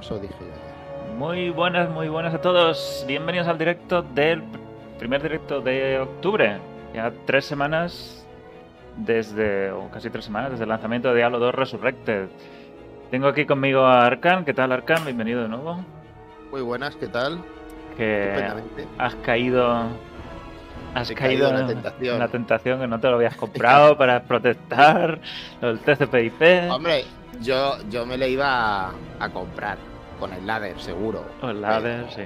eso dije yo ayer. Muy buenas, muy buenas a todos. Bienvenidos al directo del primer directo de octubre. Ya tres semanas desde, o casi tres semanas, desde el lanzamiento de Diablo 2 Resurrected. Tengo aquí conmigo a Arkan. ¿Qué tal, Arkan? Bienvenido de nuevo. Muy buenas, ¿qué tal? Que has caído. Has caído, caído en la en tentación. en la tentación que no te lo habías comprado para protestar el TCP/IP. Hombre, yo, yo me le iba a, a comprar con el ladder, seguro. O el ladder, sí.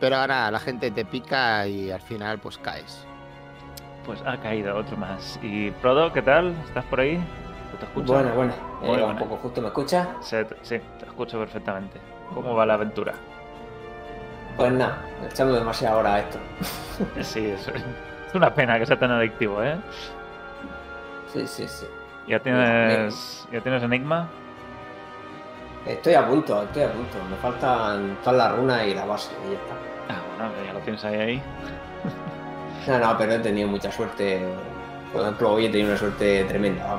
Pero ahora la gente te pica y al final pues caes. Pues ha caído otro más. ¿Y Prodo, qué tal? ¿Estás por ahí? ¿Te escucho? Buena. Muy Eh. Un poco justo, ¿me escuchas? Sí, te- sí, te escucho perfectamente. ¿Cómo va la aventura? Pues nada, echando demasiada hora a esto. Sí, es, es una pena que sea tan adictivo, ¿eh? Sí, sí, sí. ¿Ya tienes, ¿ya tienes Enigma? Estoy a punto, estoy a punto. Me faltan todas las runas y la base y ya está. Ah, bueno, ya lo tienes ahí. ahí. No, no, pero he tenido mucha suerte. Por ejemplo, hoy he tenido una suerte tremenda.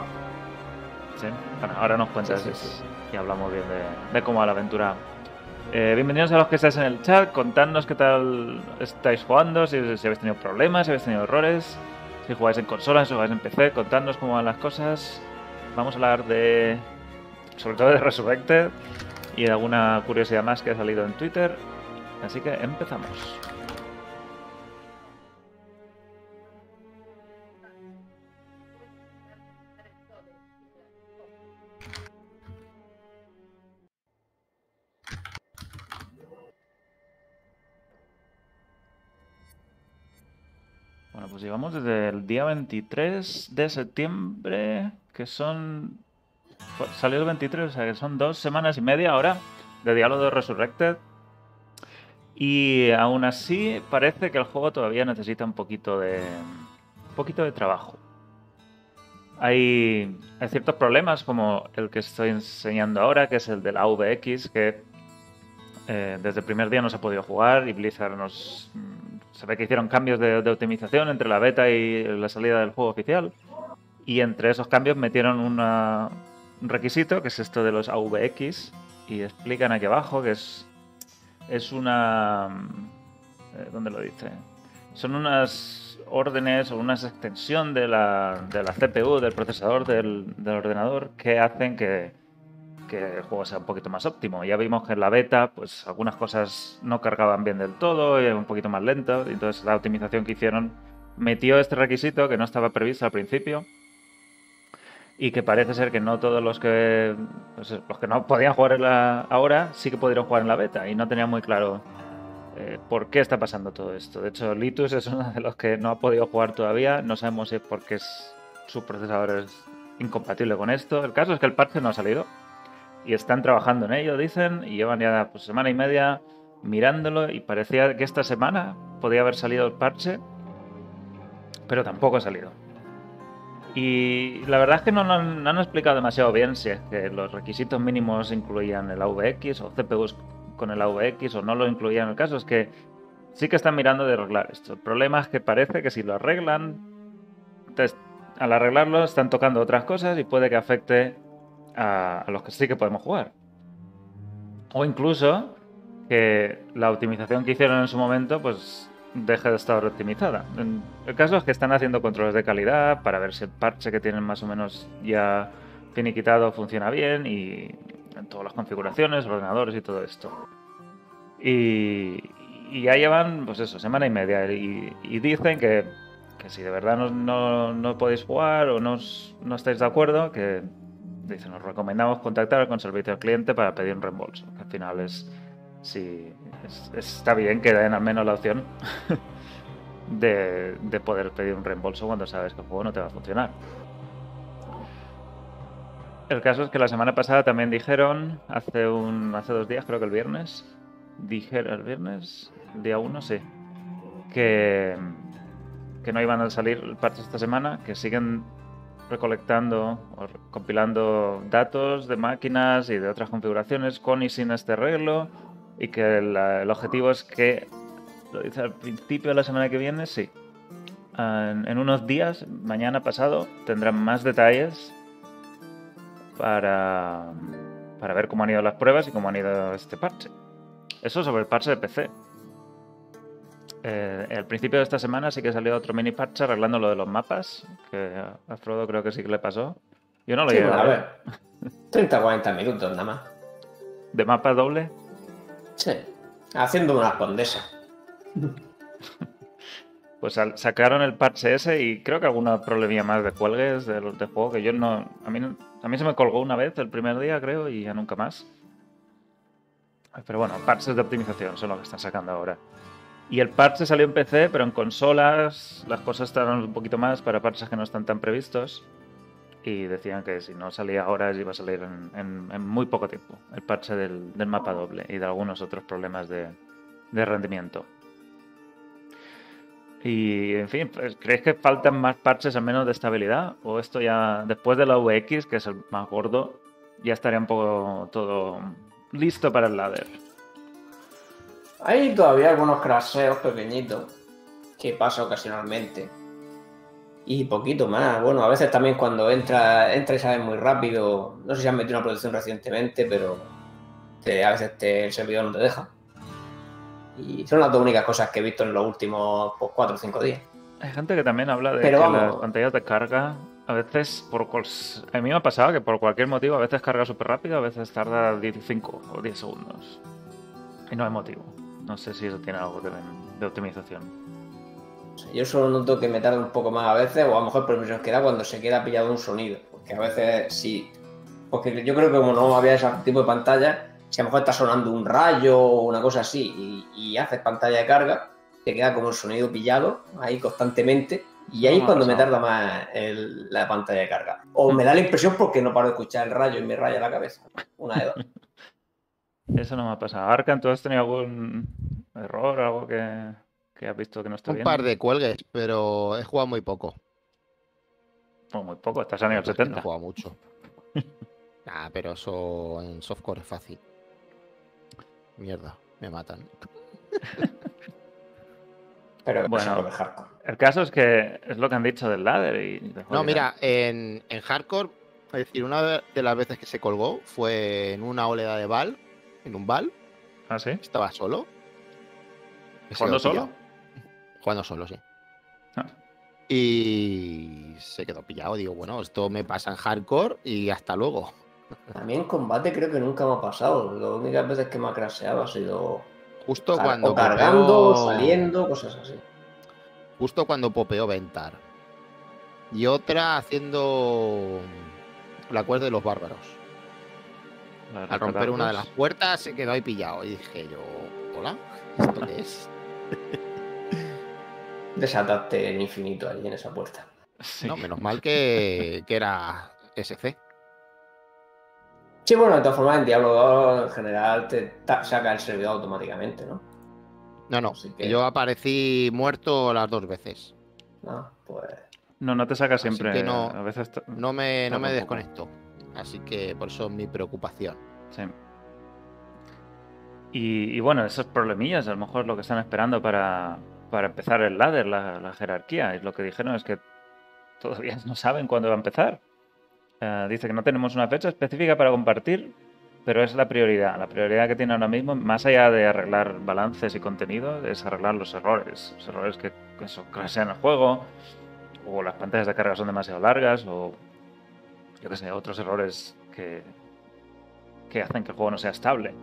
Sí. Bueno, ahora nos cuentas Sí, sí, sí. y hablamos bien de, de cómo va la aventura. Eh, bienvenidos a los que estáis en el chat. Contadnos qué tal estáis jugando, si, si habéis tenido problemas, si habéis tenido errores, si jugáis en consolas, si jugáis en PC. Contadnos cómo van las cosas. Vamos a hablar de. sobre todo de Resurrected y de alguna curiosidad más que ha salido en Twitter. Así que empezamos. Pues llevamos desde el día 23 de septiembre, que son... fue- Salió el 23, o sea que son dos semanas y media ahora de Diablo de Resurrected. Y aún así parece que el juego todavía necesita un poquito de... un poquito de trabajo. Hay, hay ciertos problemas como el que estoy enseñando ahora, que es el del AVX, que eh, desde el primer día no se ha podido jugar y Blizzard nos... Se ve que hicieron cambios de, optimización entre la beta y la salida del juego oficial. Y entre esos cambios metieron una- un requisito, que es esto de los AVX. Y explican aquí abajo que es, es una... eh, ¿Dónde lo dice? Son unas órdenes o una extensión de la, de la CPU, del procesador del ordenador, que hacen que, que el juego sea un poquito más óptimo. Ya vimos que en la beta, pues algunas cosas no cargaban bien del todo, y era un poquito más lento. y Entonces la optimización que hicieron metió este requisito que no estaba previsto al principio. Y que parece ser que no todos los que pues, los que no podían jugar en la, ahora sí que pudieron jugar en la beta. Y no tenía muy claro eh, por qué está pasando todo esto. De hecho, Litus es uno de los que no ha podido jugar todavía. No sabemos si es porque es- su procesador es incompatible con esto. El caso es que el parche no ha salido y están trabajando en ello, dicen, y llevan ya pues, semana y media mirándolo y parecía que esta semana podía haber salido el parche, pero tampoco ha salido. Y la verdad es que no, no han- explicado demasiado bien si es que los requisitos mínimos incluían el AVX o CPUs con el AVX o no lo incluían. El caso es que sí que están mirando de arreglar esto. El problema es que parece que si lo arreglan, al arreglarlo están tocando otras cosas y puede que afecte a, los que sí que podemos jugar. O incluso que la optimización que hicieron en su momento pues deje de estar optimizada. El caso es que están haciendo controles de calidad para ver si el parche que tienen más o menos ya finiquitado funciona bien y en todas las configuraciones, ordenadores y todo esto. Y, y ya llevan, pues eso, semana y media. Y, y dicen que, que si de verdad no, no- no podéis jugar o no, no estáis de acuerdo, que dice, nos recomendamos contactar con servicio al cliente para pedir un reembolso. Que al final es, sí, es- está bien que den al menos la opción de, de poder pedir un reembolso cuando sabes que el juego no te va a funcionar. El caso es que la semana pasada también dijeron, hace un hace dos días, creo que el viernes, dijeron el viernes, día 1, sí, que, que no iban a salir partes esta semana, que siguen recolectando o compilando datos de máquinas y de otras configuraciones con y sin este arreglo y que el objetivo es que, lo dice al principio de la semana que viene, sí, en, en unos días, mañana pasado, tendrán más detalles para, para ver cómo han ido las pruebas y cómo han ido este parche. Eso sobre el parche de PC. Eh, al principio de esta semana sí que salió otro mini parche arreglando lo de los mapas, que a Frodo creo que sí que le pasó. Yo no lo Sí, llegué bueno, a ver. ver. 30 40 minutos nada más. ¿De mapa doble? Sí. Haciendo una condesa. Pues sacaron el parche ese y creo que alguna problemilla más de cuelgues del, del juego que yo no a, mí a mí se me colgó una vez el primer día, creo, y ya nunca más. Pero bueno, parches de optimización son lo que están sacando ahora. Y el parche salió en PC, pero en consolas las cosas estaban un poquito más para parches que no están tan previstos. Y decían que si no salía ahora iba a salir en, en- en muy poco tiempo. El parche del, mapa doble y de algunos otros problemas de, rendimiento. Y, en fin, pues, ¿creéis que faltan más parches al menos de estabilidad? ¿O esto ya, después de la VX, que es el más gordo, ya estaría un poco todo listo para el ladder? Hay todavía algunos crasheos pequeñitos que pasa ocasionalmente. Y poquito más. Bueno, a veces también cuando entra, entra y sale muy rápido. No sé si han metido una producción recientemente, pero te- a veces te- el servidor no te deja. Y son las dos únicas cosas que he visto en los últimos 4 o 5 días. Hay gente que también habla de Pero que vamos. las pantallas de carga, a veces, por a mí me ha pasado que por cualquier motivo, a veces carga súper rápido, a veces tarda 15 o 10 segundos. Y no hay motivo. No sé si eso tiene algo que ver de optimización. Yo solo noto que me tarda un poco más a veces, o a lo mejor por impresión que da cuando se queda pillado un sonido. Porque a veces sí. Porque yo creo que como no había ese tipo de pantalla, si a lo mejor está sonando un rayo o una cosa así y, y haces pantalla de carga, te queda como el sonido pillado ahí constantemente. Y ahí No ha cuando me tarda más el- la pantalla de carga. O me da la impresión porque no paro de escuchar el rayo y me raya la cabeza. Una de dos. Eso no me ha pasado. Arcan, ¿tú has tenido algún error, algo que, que has visto que no está Un bien? par de cuelgues, pero he jugado muy poco. Oh, muy poco, estás a nivel Es que No 70. he jugado mucho. Nah, pero eso en softcore es fácil. Mierda, me matan. Pero Bueno. es lo de hardcore. El caso es que es lo que han dicho del ladder y No, mira, en, en hardcore, es decir, una de las veces que se colgó fue en una oleada de bal, en un bal, ¿Ah, sí? estaba solo. ¿Jugando solo? Jugando solo, sí. Ah. Y se quedó pillado. Digo, bueno, esto me pasa en hardcore y hasta luego. A mí en combate creo que nunca me ha pasado. Las únicas veces que me ha crasheado ha sido Justo car- cuando o cargando, saliendo, cosas así. Justo cuando popeó Ventar. Y otra haciendo la cuerda de los bárbaros. Al romper una de las puertas se quedó ahí pillado. Y dije yo, hola, ¿esto qué es? Desataste el infinito ahí en esa puerta. Sí. No, menos mal que, que era SC. Sí, bueno, de todas formas en Diablo 2 en general te saca el servidor automáticamente, ¿no? No, no, que- yo aparecí muerto las dos veces. Ah, pues. No, no te saca Así siempre. que no- A veces. No me, no me desconecto. Así que por eso mi preocupación. Sí. Y, bueno, esos problemillas a lo mejor lo que están esperando para, para empezar el ladder, la, jerarquía. Y lo que dijeron es que todavía no saben cuándo va a empezar. Eh, dice que no tenemos una fecha específica para compartir, pero es la prioridad. La prioridad que tiene ahora mismo, más allá de arreglar balances y contenido, es arreglar los errores. Los errores que, que eso, crashean el juego, o las pantallas de carga son demasiado largas, o yo qué sé, otros errores que, que hacen que el juego no sea estable.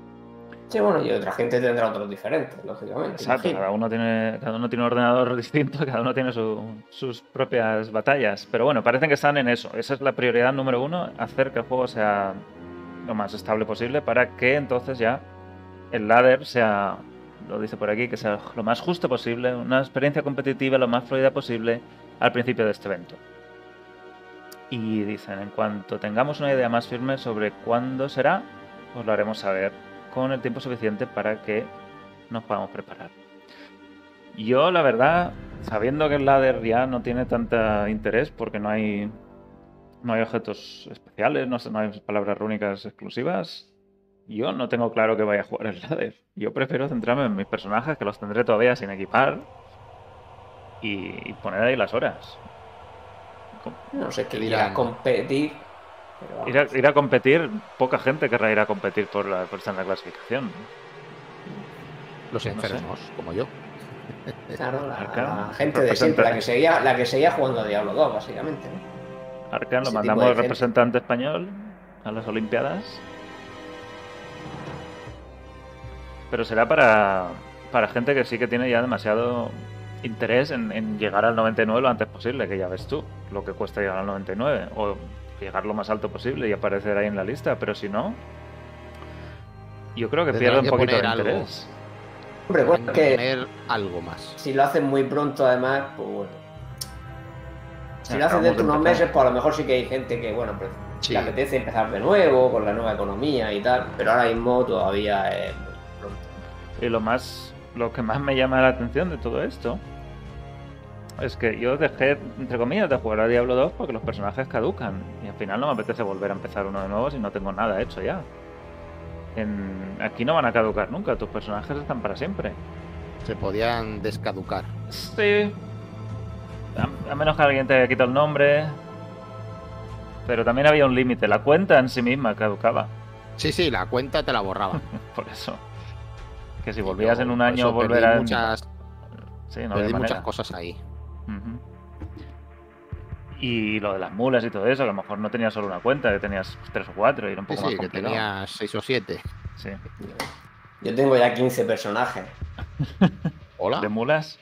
Sí, bueno, y otra gente tendrá otros diferentes, lógicamente. Exacto, cada uno tiene, cada uno tiene un ordenador distinto, cada uno tiene su- sus propias batallas. Pero bueno, parecen que están en eso. Esa es la prioridad número uno, hacer que el juego sea lo más estable posible para que entonces ya el ladder sea, lo dice por aquí, que sea lo más justo posible, una experiencia competitiva lo más fluida posible al principio de este evento. Y dicen, en cuanto tengamos una idea más firme sobre cuándo será, os lo haremos saber con el tiempo suficiente para que nos podamos preparar. Yo, la verdad, sabiendo que el ladder ya no tiene tanta interés porque no hay no hay objetos especiales, no, hay palabras rúnicas exclusivas, yo no tengo claro que vaya a jugar el ladder. Yo prefiero centrarme en mis personajes, que los tendré todavía sin equipar, y poner ahí las horas. No sé qué Dirán. dirán competir. pero. Ir a, ir a competir, poca gente querrá ir a competir por, la, por estar en la clasificación. Los No sé. enfermos, como yo. Claro, la, gente de siempre, la que seguía, la que seguía jugando a Diablo 2, básicamente. ¿no? Arcan lo mandamos de representante español a las Olimpiadas. Pero será para, para gente que sí que tiene ya demasiado interés en, en llegar al 99 lo antes posible, que ya ves tú lo que cuesta llegar al 99. O llegar lo más alto posible y aparecer ahí en la lista. Pero si no, yo creo que pierde un poquito de algo. interés. Hombre, bueno, Tendrán que poner algo más. si lo hacen muy pronto, además, pues bueno. Si lo hacen dentro de de unos empezar. meses, pues a lo mejor sí que hay gente que, bueno, pues Sí. le apetece empezar de nuevo, con la nueva economía y tal, pero ahora mismo todavía es muy pronto. Y lo más, lo que más me llama la atención de todo esto es que yo dejé, entre comillas, de jugar a Diablo 2 porque los personajes caducan. Y al final no me apetece volver a empezar uno de nuevo si no tengo nada hecho ya. En- aquí no van a caducar nunca, tus personajes están para siempre. Se podían descaducar. Sí. A, a menos que alguien te haya quitado el nombre. Pero también había un límite. La cuenta en sí misma caducaba. Sí, sí, la cuenta te la borraba. Por eso. Que si volvías Yo, en un año volver a. Muchas, Sí, no perdí muchas cosas ahí. Y lo de las mulas y todo eso, que a lo mejor no tenías solo una cuenta, que tenías tres o cuatro y era un Sí, poco sí, más que complicado. tenía seis o siete. Sí. Yo tengo ya 15 personajes. Hola. De mulas,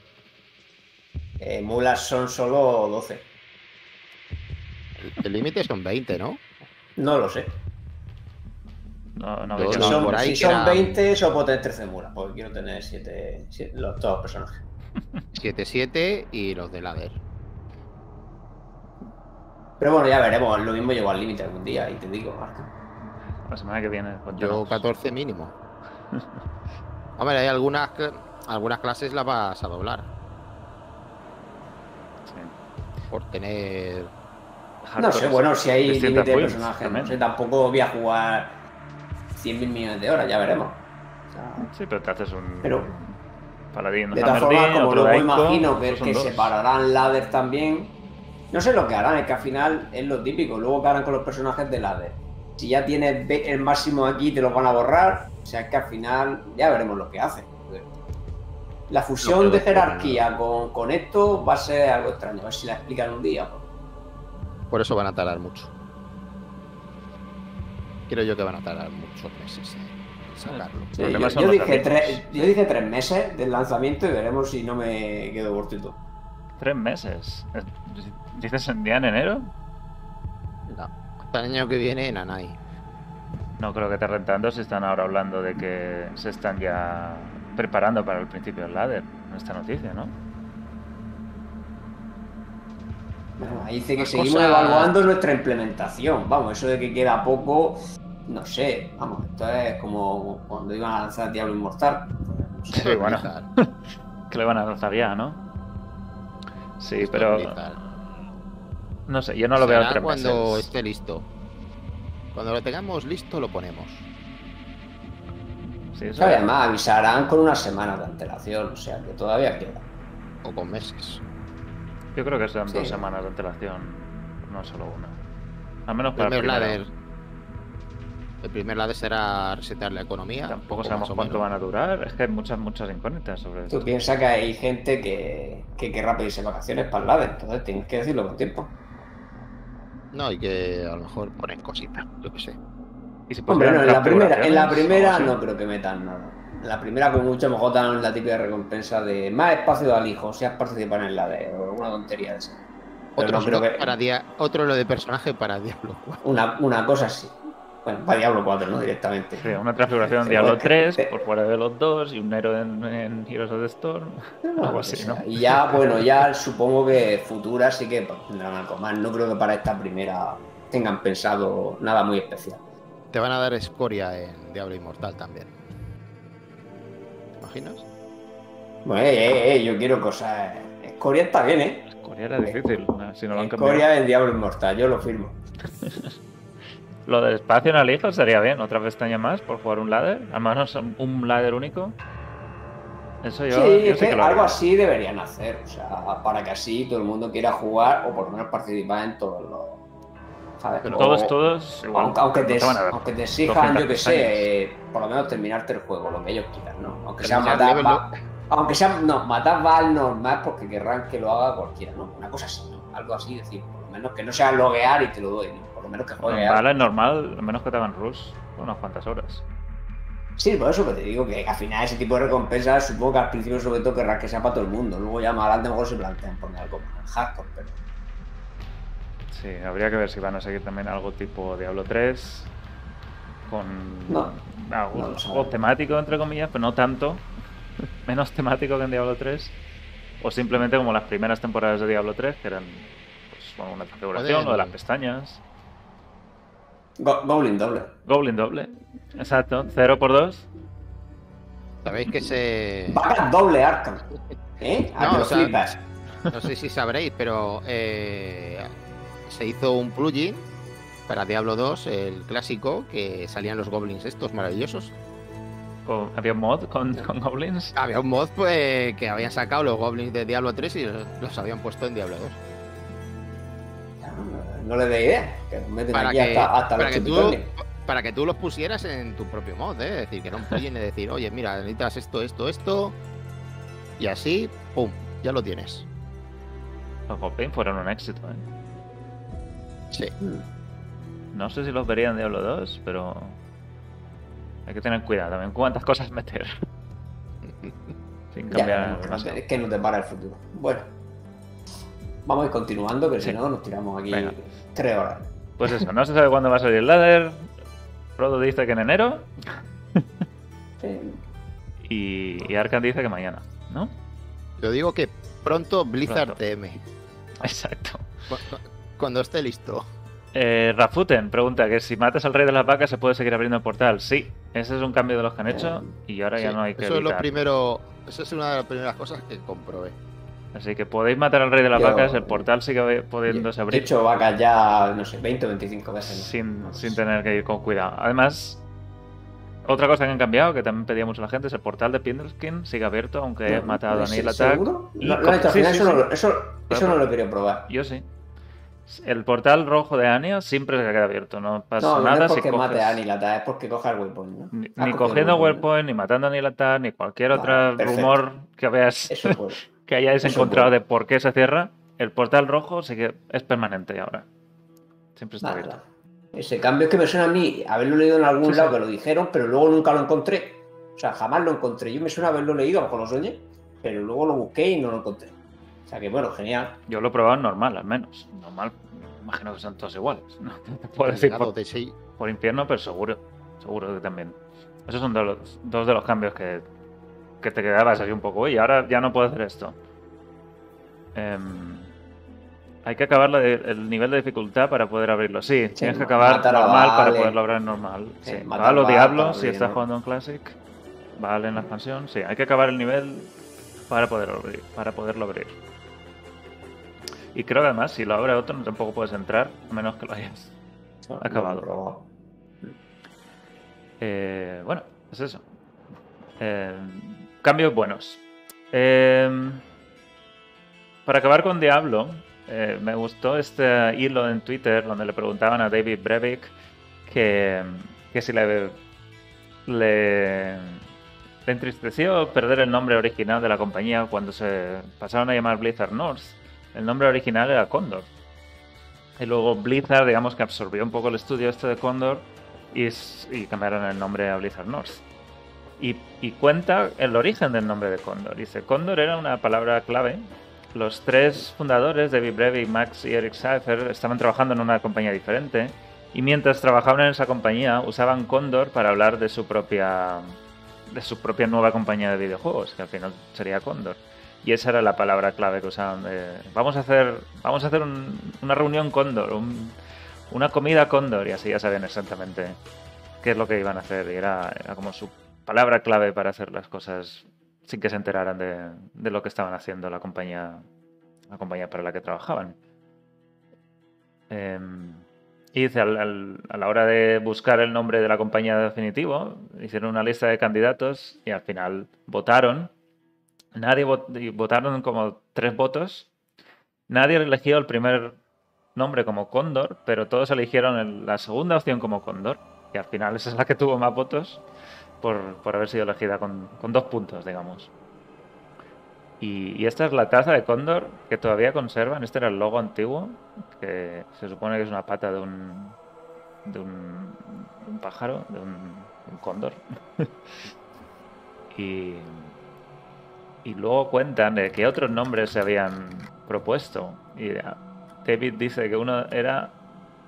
Eh, mulas son solo 12. El límite son 20, ¿no? No lo sé. no, no Si son, por ahí si que son era- 20, solo puedo tener 13 mulas, porque quiero tener 7, los, todos los personajes. 7-7 y los de ladder. Pero bueno, ya veremos. Lo mismo llego al límite algún día y te digo, Marco. La semana que viene. Yo cuéntanos. 14 mínimo. Hombre, hay algunas, algunas clases las vas a doblar. Sí. Por tener. No sé, bueno, si hay límite de personajes. No sé, tampoco voy a jugar 100.000 millones de horas, ya veremos. O sea, Sí, pero te haces un. Pero- Paladín, de todas formas, como luego imagino que, que separarán ladder también. No sé lo que harán, es que al final es lo típico. Luego que harán con los personajes de ladder. Si ya tienes el máximo aquí, te lo van a borrar. O sea, es que al final ya veremos lo que hacen. La fusión de jerarquía con, con esto va a ser algo extraño. A ver si la explican un día. pues. Por eso van a tardar mucho. Creo yo que van a tardar muchos meses sacarlo. Sí, problema yo, dije tres, yo dije tres meses del lanzamiento y veremos si no me quedo cortito. Tres meses. ¿Dices en día en enero? No. Hasta el año que viene, Nanai. No creo que te rentando si están ahora hablando de que se están ya preparando para el principio del ladder. En esta noticia, ¿no? Bueno, ahí dice que seguimos evaluando nuestra implementación. Vamos, eso de que queda poco, no sé. Vamos, esto es como cuando iban a lanzar Diablo Inmortal. No sé. Sí, bueno. Que le van a lanzar ya, ¿no? Sí, Esto pero no sé, yo no lo veo Será tres cuando meses. esté listo. Cuando lo tengamos listo, lo ponemos. Sí, eso- ¿Sabes? Además, avisarán con unas semanas de antelación, o sea que todavía queda. O con meses. Yo creo que son Sí. dos semanas de antelación, no solo una. Al menos para el primer primero. ladder. El primer ladder será resetear la economía. Tampoco poco sabemos cuánto van a durar. Es que hay muchas, muchas incógnitas sobre esto. Tú piensas que hay gente que, que querrá pedirse vacaciones para el LADER, entonces tienes que decirlo con tiempo. No, y que a lo mejor ponen cositas, yo qué sé. Y si Hombre, no, en la primera, en la primera no creo que metan nada. En la primera, con mucho, a lo mejor dan la típica recompensa de más espacio de alijo, si has participado en la de o alguna tontería de esa. Pero Otro, no creo slot que. para dia- otro lo de personaje para Diablo 4. Una, una cosa así. Bueno, para Diablo 4, ¿no? Directamente. Sí, una transfiguración en Diablo porque- 3 eh, por fuera de los dos y un Nero en, en Heroes of the Storm. No, algo así, ¿no? Y ya, bueno, ya supongo que futuras sí que tendrán algo más. No creo que para esta primera tengan pensado nada muy especial. Te van a dar escoria en Diablo Inmortal también. ¿Te imaginas? Bueno, eh, eh, eh, yo quiero cosas. Escoria está bien, ¿eh? Corea era difícil, si no lo han cambiado. Escoria en Diablo Inmortal, yo lo firmo. Lo del espacio en Alijo estaría bien, otra pestaña más por jugar un ladder, al menos un ladder único. Eso yo, sí, yo es sí que que lo algo así deberían hacer, o sea, para que así todo el mundo quiera jugar o por lo menos participar en todos los. ¿sabes? Pero O- Todos, todos, igual. Aunque, aunque te, aunque te exijan, 200 yo que sé, eh, por lo menos terminarte el juego, lo que ellos quieran, ¿no? Aunque sea matar, va- aunque sea, no, matar va al normal porque querrán que lo haga cualquiera, ¿no? Una cosa así, ¿no? Algo así, decir, por lo menos que no sea loguear y te lo doy, ¿no? Menos que juegue. Vale, es normal, a menos que te hagan rush unas cuantas horas. Sí, por eso que te digo que al final ese tipo de recompensas supongo que al principio sobre todo querrán que sea para todo el mundo. Luego ya más adelante a lo mejor se plantean poner algo más hardcore, pero Sí, habría que ver si van a seguir también algo tipo Diablo 3 con No, algo, no temático entre comillas, pero no tanto, menos temático que en Diablo 3 o simplemente como las primeras temporadas de Diablo 3 que eran pues, bueno, una configuración, lo de las pestañas, Go- Goblin doble. Goblin doble, exacto, 0 por 2 Sabéis que se. Vaca doble Arkham. ¿Eh? A No, o sea. No sé si sabréis, pero eh, se hizo un plugin para Diablo 2, el clásico, que salían los goblins estos maravillosos. con- había un mod con, con Goblins. Había un mod pues, que habían sacado los goblins de Diablo 3 y los, los habían puesto en Diablo 2. No le dé idea. Que nos meten Para aquí que, hasta, hasta para, los que tú, para que tú los pusieras en tu propio mod, ¿eh? es decir, que era un plugin de decir, oye, mira, necesitas esto, esto, esto, y así, ¡pum! Ya lo tienes. Los Goblins fueron un éxito, ¿eh? Sí. No sé si los vería en Diablo 2, pero hay que tener cuidado también cuántas cosas meter. Sin Ya, cambiar veremos, demasiado. es que nos depara el futuro. Bueno. Vamos a ir continuando, que Sí. si no nos tiramos aquí Venga. Tres horas. Pues eso, no se sabe cuándo va a salir el ladder. Frodo dice que en enero Sí. y, y Arkan dice que mañana, ¿no? Yo digo que pronto Blizzard Pronto. TM, Exacto. cu- cu- cuando esté listo. Eh, Rafuten pregunta que si matas al rey de las vacas se puede seguir abriendo el portal. Sí, ese es un cambio de los que han hecho y ahora ya no hay que eso es lo primero, eso es una de las primeras cosas que comprobé. Así que podéis matar al rey de las Yo- vacas, el portal sigue pudiéndose he abrir hecho vacas ya, no sé, 20 o 25 veces. ¿no? sin, No sin tener que ir con cuidado. Además, otra cosa que han cambiado, que también pedía mucho la gente, es el portal de Pindleskin sigue abierto, aunque he No, matado a ¿sí- Neil Attack. ¿Seguro? Lo, he hecho al final, sí, eso, sí. No, lo- eso, eso no lo he querido probar. Yo sí. El portal rojo de Anya siempre se queda abierto, no pasa No, no nada es si porque coges... mate a Anilata, es porque coja el waypoint, ¿no? Ni, cogiendo waypoint, ¿no? Ni matando a Neil Attack, ni cualquier Vale, otro perfecto. rumor que veas Eso puede. que hayáis eso encontrado de por qué se cierra. El portal rojo sí que es permanente ahora. Siempre está abierto. Ese cambio es que me suena a mí haberlo leído en algún Sí, lado sí. que lo dijeron, pero luego nunca lo encontré. O sea, jamás lo encontré. Yo me suena haberlo leído, a lo mejor lo soñé, pero luego lo busqué y no lo encontré. O sea que bueno, genial. Yo lo he probado normal, al menos. Normal, imagino que son todos iguales. No te puedo decir por, de por infierno, pero seguro. Seguro que también. Esos son de los- dos de los cambios que, que te quedabas así un poco. Y ahora ya no puedo hacer esto. Em, hay que acabar de- el nivel de dificultad para poder abrirlo. Sí, tienes que acabar normal para poderlo abrir normal. Sí. Sí, matar Vale o a Vale Diablo para si estás jugando en Classic. Vale en la expansión. Sí, hay que acabar el nivel para poderlo abrir. Para poderlo abrir. Y creo que además, si lo abre otro, no tampoco puedes entrar, a menos que lo hayas. No, Acabado. no. Eh, bueno, es eso. Eh, cambios buenos. Eh, para acabar con Diablo, eh, me gustó este hilo en Twitter donde le preguntaban a David Brevik que, que si le, le, le entristeció perder el nombre original de la compañía cuando se pasaron a llamar Blizzard North. El nombre original era Condor. Y luego Blizzard, digamos que absorbió un poco el estudio este de Condor y cambiaron el nombre a Blizzard North. Y, cuenta el origen del nombre de Cóndor. Dice, Cóndor era una palabra clave. Los tres fundadores, David Brevik, Max y Eric Seifer, estaban trabajando en una compañía diferente. Y mientras trabajaban en esa compañía, usaban Cóndor para hablar de su propia de su propia nueva compañía de videojuegos, que al final sería Cóndor. Y esa era la palabra clave que usaban. vamos a hacer, vamos a hacer un- una reunión Cóndor, un- una comida Cóndor, y así ya sabían exactamente qué es lo que iban a hacer. Y era como su palabra clave para hacer las cosas sin que se enteraran de, lo que estaban haciendo la compañía, la compañía para la que trabajaban. Em, y dice, a la hora de buscar el nombre de la compañía definitivo, hicieron una lista de candidatos y al final votaron. Nadie votaron como tres votos. Nadie eligió el primer nombre como Cóndor, pero todos eligieron el- la segunda opción como Cóndor. Y al final esa es la que tuvo más votos por, por haber sido elegida con, con dos puntos, digamos. Y, y esta es la taza de cóndor que todavía conservan. Este era el logo antiguo, que se supone que es una pata de un, de un, un pájaro, de un, un cóndor. y, y luego cuentan de qué otros nombres se habían propuesto. Y ah, David dice que uno era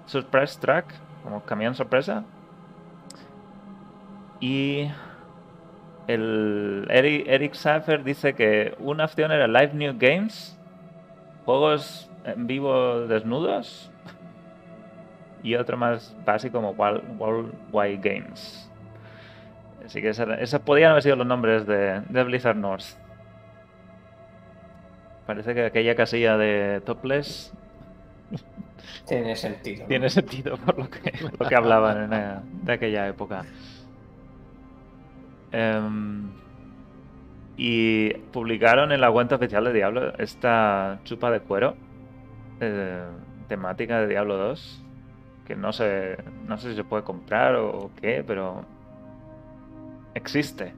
Surprise Track, como camión sorpresa. Y el Eric, Eric dice que una opción era Live New Games, juegos en vivo desnudos, y otro más básico como World- Worldwide Games. Así que esos podían haber sido los nombres de, de Blizzard North. Parece que aquella casilla de Topless Tiene sentido. ¿no? tiene sentido por lo que, lo que hablaban en, eh, de aquella época. Em, y publicaron en la cuenta oficial de Diablo esta chupa de cuero eh, temática de Diablo 2 que no sé, no sé si se puede comprar o qué, pero existe.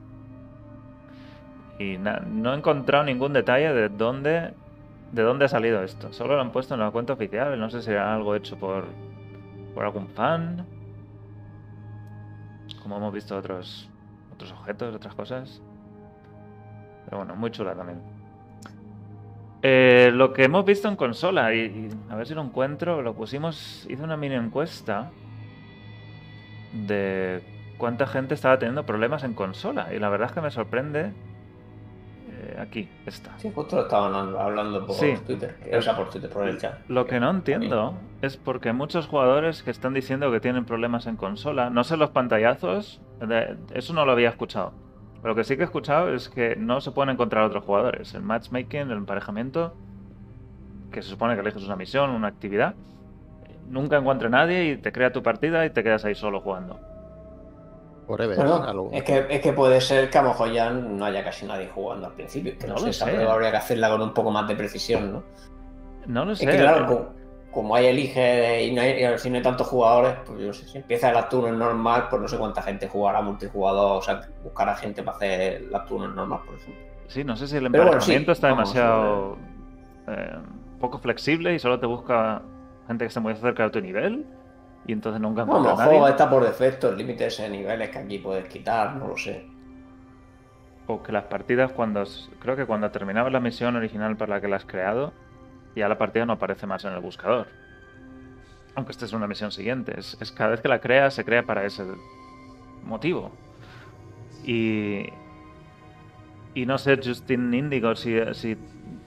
Y no he encontrado ningún detalle de dónde, de dónde ha salido esto. Solo lo han puesto en la cuenta oficial. No sé si era algo hecho por, por algún fan. Como hemos visto otros, otros objetos, otras cosas. Pero bueno, muy chula también. Eh, lo que hemos visto en consola, y, y a ver si lo encuentro, lo pusimos, hice una mini encuesta de cuánta gente estaba teniendo problemas en consola. Y la verdad es que me sorprende. Aquí está. Sí, justo lo estaban hablando- por Sí. Twitter. O sea, por Twitter, por el chat. Lo que no entiendo es porque muchos jugadores que están diciendo que tienen problemas en consola, no sé los pantallazos, de- eso no lo había escuchado. Lo que sí que he escuchado es que no se pueden encontrar otros jugadores. El matchmaking, el emparejamiento, que se supone que eliges una misión, una actividad, nunca encuentra nadie y te crea tu partida y te quedas ahí solo jugando. Forever. Bueno, algo. es que, es que puede ser que a lo mejor ya no haya casi nadie jugando al principio. Que no, No sé, lo habría que hacerla con un poco más de precisión, ¿no? No lo sé. Es que claro, como, como hay elige y no hay, y si no hay tantos jugadores, pues yo no sé, si empieza el turno normal, pues no sé cuánta gente jugará multijugador, o sea, buscará gente para hacer la turno normal, por ejemplo. Sí, no sé si el Pero bueno, sí, emparejamiento está vamos, demasiado eh, poco flexible y solo te busca gente que esté muy cerca de tu nivel y entonces nunca A lo encuentra a nadie. está por defecto el límite ese de niveles que aquí puedes quitar, no lo sé. O que las partidas cuando... Creo que cuando terminabas la misión original para la que la has creado, ya la partida no aparece más en el buscador. Aunque estés en una misión siguiente. Es, es cada vez que la creas, se crea para ese motivo. Y... Y no sé, Justin Indigo, si, si,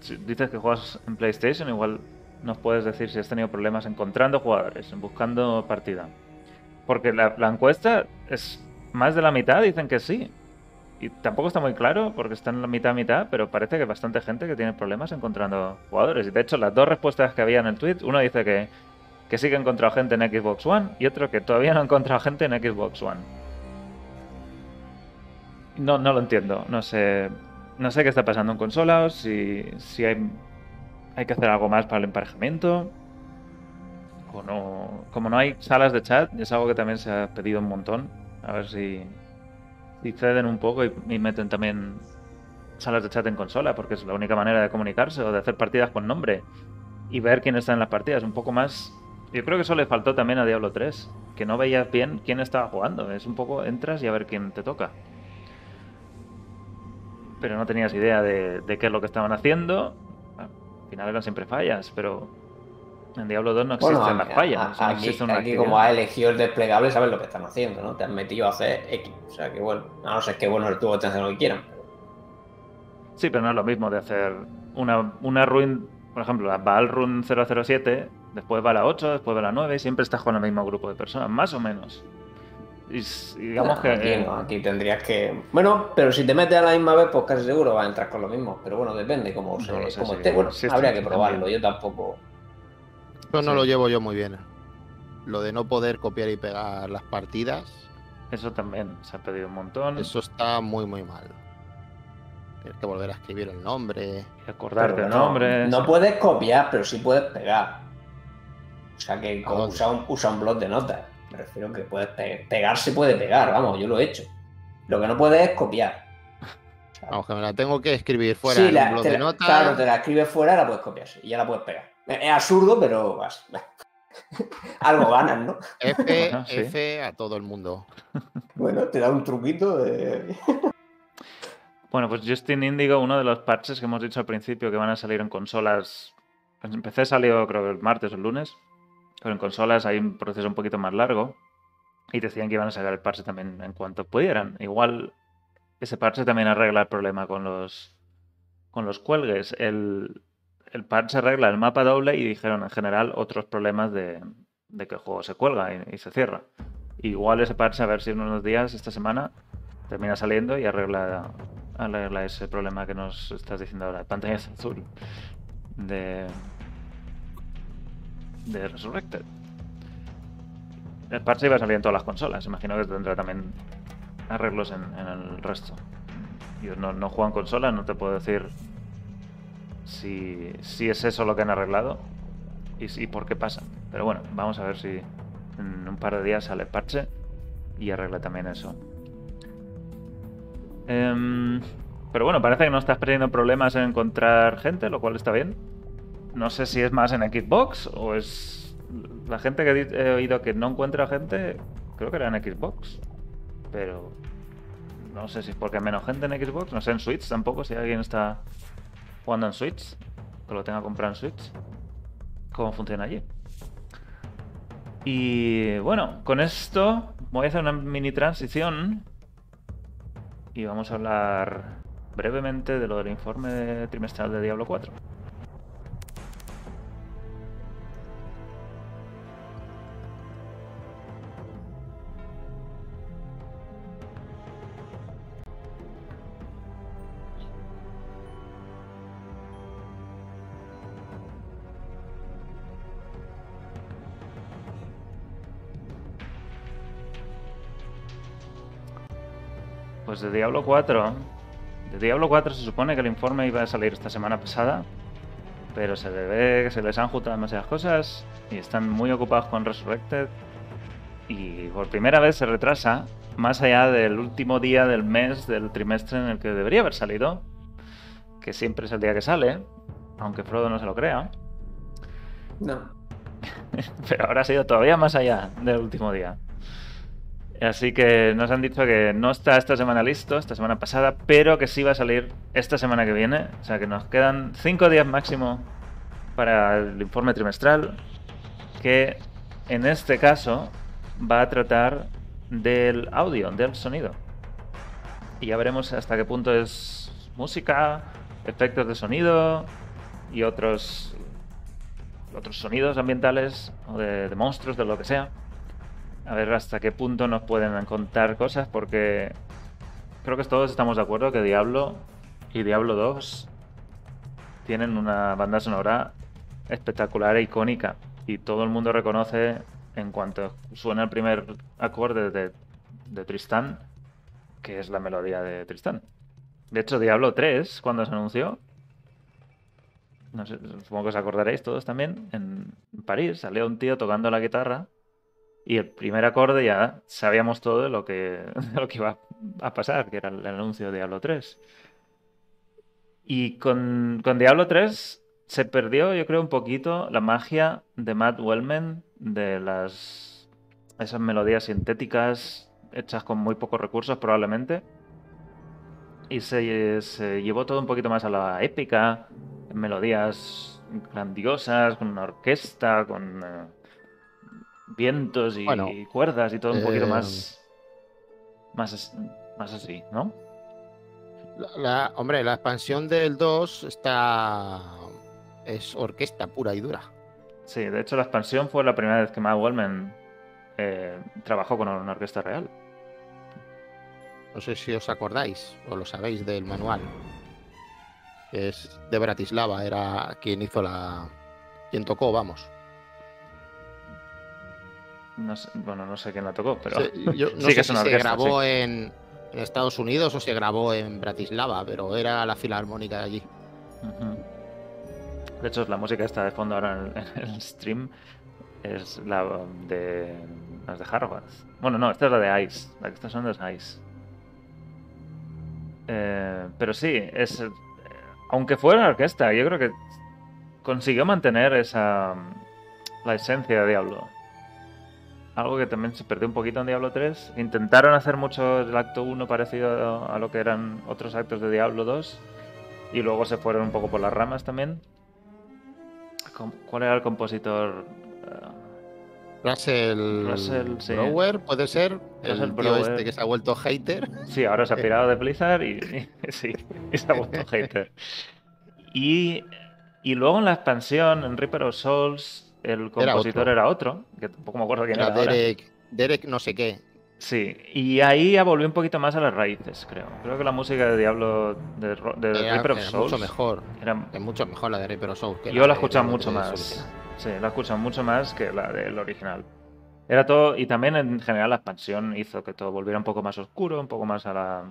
si dices que juegas en PlayStation, igual nos puedes decir si has tenido problemas encontrando jugadores, buscando partida. Porque la, la encuesta es más de la mitad dicen que sí. Y tampoco está muy claro porque está en la mitad mitad, pero parece que hay bastante gente que tiene problemas encontrando jugadores. Y de hecho, las dos respuestas que había en el tweet, uno dice que, que sí que ha encontrado gente en Xbox One y otro que todavía no ha encontrado gente en Xbox One. No, no lo entiendo. No sé. No sé qué está pasando en consolas, si, si hay, hay que hacer algo más para el emparejamiento. O no, como no hay salas de chat, es algo que también se ha pedido un montón. A ver si, si ceden un poco y, meten también salas de chat en consola, porque es la única manera de comunicarse o de hacer partidas con nombre y ver quién está en las partidas. Un poco más Yo creo que eso le faltó también a Diablo 3, que no veías bien quién estaba jugando. Es un poco, entras y a ver quién te toca. Pero no tenías idea de, de qué es lo que estaban haciendo. Al final eran siempre fallas, pero en Diablo 2 no existen Bueno, las fallas. a- o sea, no aquí, existe una aquí como has elegido el desplegable, sabes lo que están haciendo, ¿no? Te han metido a hacer X. O sea que bueno, a no ser que bueno el tubo te hacen lo que quieran. Sí, pero no es lo mismo de hacer una, una run, por ejemplo, la Baal Run 007, después va la 8, después va la 9, y siempre estás con el mismo grupo de personas, más o menos. Digamos No, que. aquí, eh, no, aquí tendrías que. Bueno, pero si te metes a la misma vez, pues casi seguro vas a entrar con lo mismo. Pero bueno, depende cómo, se, No lo sé, cómo sí, esté. Bueno, sí, habría que también. probarlo. Yo tampoco. Eso no Sí. lo llevo yo muy bien. Lo de no poder copiar y pegar las partidas, Eso también se ha pedido un montón. eso está muy, muy mal. Tienes que volver a escribir el nombre. Y acordarte el no, nombre. No puedes copiar, pero sí puedes pegar. O sea que usa un, usa un blog de notas. Me refiero que puedes pe- pegar, se puede pegar, vamos, yo lo he hecho. Lo que no puedes es copiar. Vamos, que me la tengo que escribir fuera Sí, en la- un blog de la- notas. claro, te la escribes fuera la puedes copiar. sí, y ya la puedes pegar. Es absurdo, pero vas- algo ganas, ¿no? F, sí. F a todo el mundo. Bueno, te da un truquito de. Bueno, pues Justin Indigo, uno de los parches que hemos dicho al principio que van a salir en consolas. pues En PC salió creo que el martes o el lunes. Pero en consolas hay un proceso un poquito más largo. Y decían que iban a sacar el parche también en cuanto pudieran. Igual ese parche también arregla el problema con los con los cuelgues. El, el parche arregla el mapa doble y dijeron en general otros problemas de, de que el juego se cuelga y, se cierra. Igual ese parche, a ver si en unos días, esta semana, termina saliendo y arregla, arregla ese problema que nos estás diciendo ahora, pantallazo azul de, de Resurrected. El parche iba a salir en todas las consolas, imagino que tendrá también arreglos en, el resto. Yo no, no juego en consolas, no te puedo decir si, si es eso lo que han arreglado y, si- por qué pasa. Pero bueno, vamos a ver si en un par de días sale parche y arregla también eso. Em, pero bueno, parece que no estás teniendo problemas en encontrar gente, lo cual está bien. No sé si es más en Xbox o es la gente que he oído que no encuentra gente, creo que era en Xbox. Pero no sé si es porque hay menos gente en Xbox, no sé en Switch tampoco, si alguien está jugando en Switch, que lo tenga comprado en Switch, cómo funciona allí. Y bueno, con esto voy a hacer una mini transición y vamos a hablar brevemente de lo del informe trimestral de Diablo 4. Pues de Diablo 4. De Diablo 4 se supone que el informe iba a salir esta semana pasada. Pero se ve que se les han juntado demasiadas cosas. Y están muy ocupados con Resurrected. Y por primera vez se retrasa. Más allá del último día del mes del trimestre en el que debería haber salido. Que siempre es el día que sale. Aunque Frodo no se lo crea. No. Pero ahora ha sido todavía más allá del último día. Así que nos han dicho que no está esta semana listo, esta semana pasada, pero que sí va a salir esta semana que viene. O sea que nos quedan cinco días máximo para el informe trimestral, que en este caso va a tratar del audio, del sonido. Y ya veremos hasta qué punto es música, efectos de sonido y otros otros sonidos ambientales o de monstruos, de lo que sea. A ver hasta qué punto nos pueden contar cosas, porque creo que todos estamos de acuerdo que Diablo y Diablo 2 tienen una banda sonora espectacular e icónica. Y todo el mundo reconoce en cuanto suena el primer acorde de, de Tristán, que es la melodía de Tristán. De hecho, Diablo 3, cuando se anunció, no sé, supongo que os acordaréis todos también, en París salió un tío tocando la guitarra y el primer acorde ya sabíamos todo de lo que, de lo que iba a pasar, que era el anuncio de Diablo 3. Y con, con Diablo 3 se perdió, yo creo, un poquito la magia de Matt Wellman de las esas melodías sintéticas hechas con muy pocos recursos probablemente. Y se, se llevó todo un poquito más a la épica, melodías grandiosas, con una orquesta, con eh, vientos y, Bueno, y cuerdas y todo un poquito eh, más, más, más así, ¿no? La, la- hombre, la expansión del 2 está. Es orquesta pura y dura. Sí, de hecho la expansión fue la primera vez que Matt Wellman eh, trabajó con una orquesta real. No sé si os acordáis o lo sabéis del manual. Es de Bratislava, era quien hizo la. quien tocó, vamos. No sé- bueno, no sé quién la tocó, pero Sí, yo no sí que sé es si una se grabó en, en Estados Unidos o se grabó en Bratislava, pero era la filarmónica de allí. De hecho, la música está de fondo ahora en el, en el stream. Es la de. Las de Harvard. Bueno, no, esta es la de Ice. La que está sonando es Ice. Eh, pero sí, es. eh, Aunque fuera orquesta, yo creo que consiguió mantener esa. La esencia de Diablo. Algo que también se perdió un poquito en Diablo 3. Intentaron hacer mucho el acto 1 parecido a lo que eran otros actos de Diablo 2. Y luego se fueron un poco por las ramas también. ¿Cuál era el compositor? Eh, Russell, Russell, sí. Brower, puede ser. Russell el tío este que se ha vuelto hater. sí, ahora se ha pirado de Blizzard y, y- sí, y se ha vuelto hater. Y, y luego en la expansión, en Reaper of Souls, el compositor otro. era otro, que tampoco me acuerdo quién Era era ahora. Derek, Derek no sé qué. Sí, y ahí ya volvió un poquito más a las raíces, creo. Creo que la música de Diablo de, de Era, Reaper of era Souls mucho mejor. era Es mucho mejor la de Reaper of Souls. que Yo la he escuchado mucho 3 más. Sí, la he escuchado mucho más que la del original. Era todo, y también en general la expansión hizo que todo volviera un poco más oscuro, un poco más a la,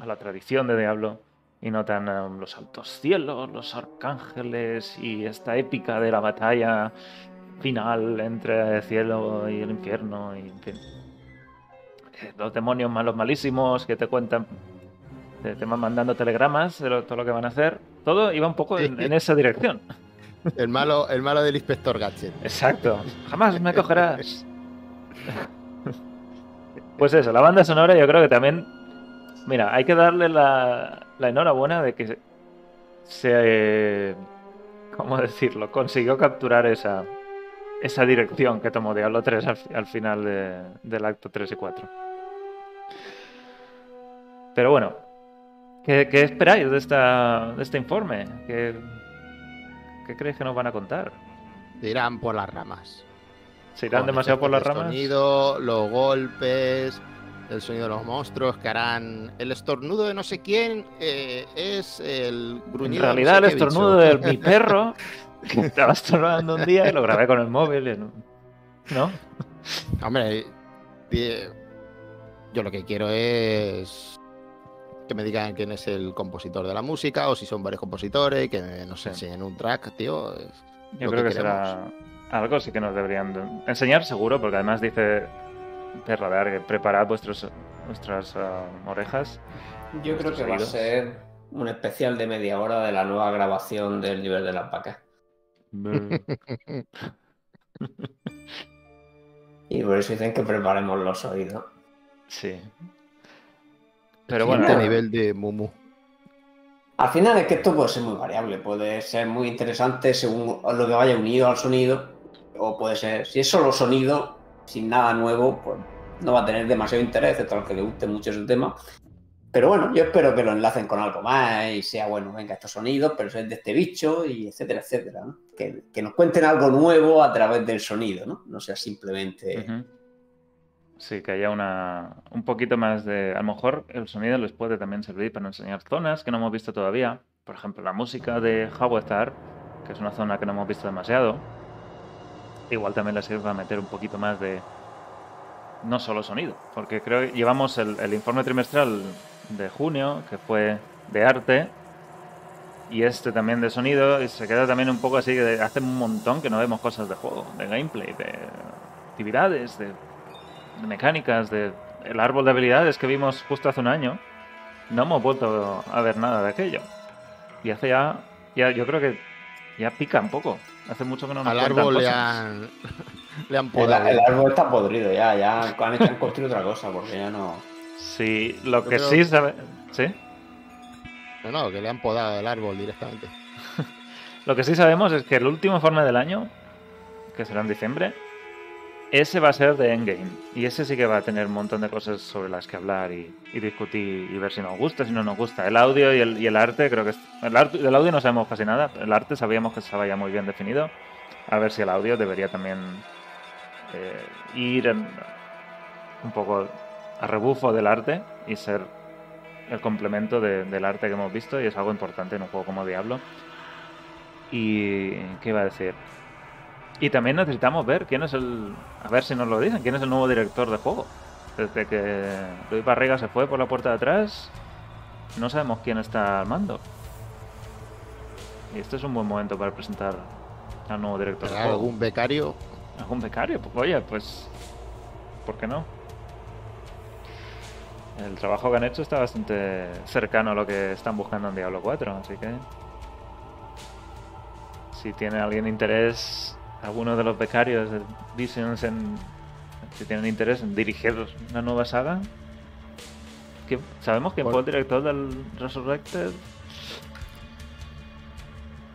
a la tradición de Diablo, y no tan eh, los altos cielos, los arcángeles y esta épica de la batalla final entre el cielo y el infierno, y en fin. Eh, Los demonios malos malísimos que te cuentan, te, te van mandando telegramas de lo- todo lo que van a hacer. Todo iba un poco en- en esa dirección. El malo, el malo del inspector Gadget. Exacto. Jamás me cogerás. Pues eso, la banda sonora yo creo que también... Mira, hay que darle la, la enhorabuena de que se... ¿Cómo decirlo? Consiguió capturar esa, esa dirección que tomó Diablo 3 al, al final de- del acto 3 y 4. Pero bueno, ¿qué, qué esperáis de, esta, de este informe? ¿Qué, ¿Qué creéis que nos van a contar? Irán por las ramas. ¿Se irán Con demasiado por las ramas? sonido, los golpes, el sonido de los monstruos que harán. El estornudo de no sé quién eh, es el En gruñido. de no realidad, sé el estornudo bicho. de mi perro, que estaba estornudando un día y lo grabé con el móvil. y no- ¿No? Hombre, di- yo lo que quiero es que me digan quién es el compositor de la música o si son varios compositores, que nos Sí. enseñen un track, tío. Yo creo que, que será algo sí que nos deberían de- enseñar seguro, porque además dice Perradar que preparad vuestros, vuestras ah, orejas. Yo creo que va a ser un especial de media hora de la nueva grabación del nivel de las vacas. Y por eso dicen que preparemos los oídos. Sí. Pero bueno, Siguiente nivel de Mumu. Al final es que esto puede ser muy variable, puede ser muy interesante según lo que vaya unido al sonido, o puede ser, si es solo sonido, sin nada nuevo, pues no va a tener demasiado interés, excepto al que le guste mucho ese tema. Pero bueno, yo espero que lo enlacen con algo más y sea, bueno, venga, estos sonidos, pero es de este bicho y etcétera, etcétera. ¿no? Que, que nos cuenten algo nuevo a través del sonido, ¿no? No sea simplemente... Sí, que haya una, un poquito más de... A lo mejor el sonido les puede también servir para enseñar zonas que no hemos visto todavía. Por ejemplo, la música de Hawethar, que es una zona que no hemos visto demasiado. Igual también les sirve para meter un poquito más de... No solo sonido, porque creo que llevamos el, el informe trimestral de junio, que fue de arte, y este también de sonido, y se queda también un poco así, de, hace un montón que no vemos cosas de juego, de gameplay, de actividades, de de mecánicas, de el árbol de habilidades que vimos justo hace un año, no hemos vuelto a ver nada de aquello. Y hace ya, ya yo creo que ya pica un poco. Hace mucho que no nos Al árbol le han, Le han El, podado. el árbol está podrido ya, ya han, hecho- han construido otra cosa, porque ya no. Sí, lo Yo que creo- sí sabe... ¿Sí? No, no, que le han podado el árbol directamente. Lo que sí sabemos es que el último informe del año, que será en diciembre, ese va a ser de Endgame. Y ese sí que va a tener un montón de cosas sobre las que hablar y, discutir y ver si nos gusta, si no nos gusta. El audio y el, arte, creo que... el arte, del audio no sabemos casi nada. El arte sabíamos que estaba ya muy bien definido. A ver si el audio debería también eh, ir un poco a rebufo del arte y ser el complemento de- del arte que hemos visto y es algo importante en un juego como Diablo. Y. ¿Qué iba a decir? Y también necesitamos ver quién es el. A ver si nos lo dicen, quién es el nuevo director de juego. Desde que Luis Barriga se fue por la puerta de atrás, no sabemos quién está al mando. Y este es un buen momento para presentar al nuevo director de ¿Será juego. algún becario? ¿Algún becario? Pues, oye, pues. ¿Por qué no? El trabajo que han hecho está bastante cercano a lo que están buscando en Diablo 4, así que. Si tiene alguien interés, alguno de los becarios de Visions en. Si tienen interés en dirigir una nueva saga. ¿quién- ¿Sabemos quién fue el director del Resurrected?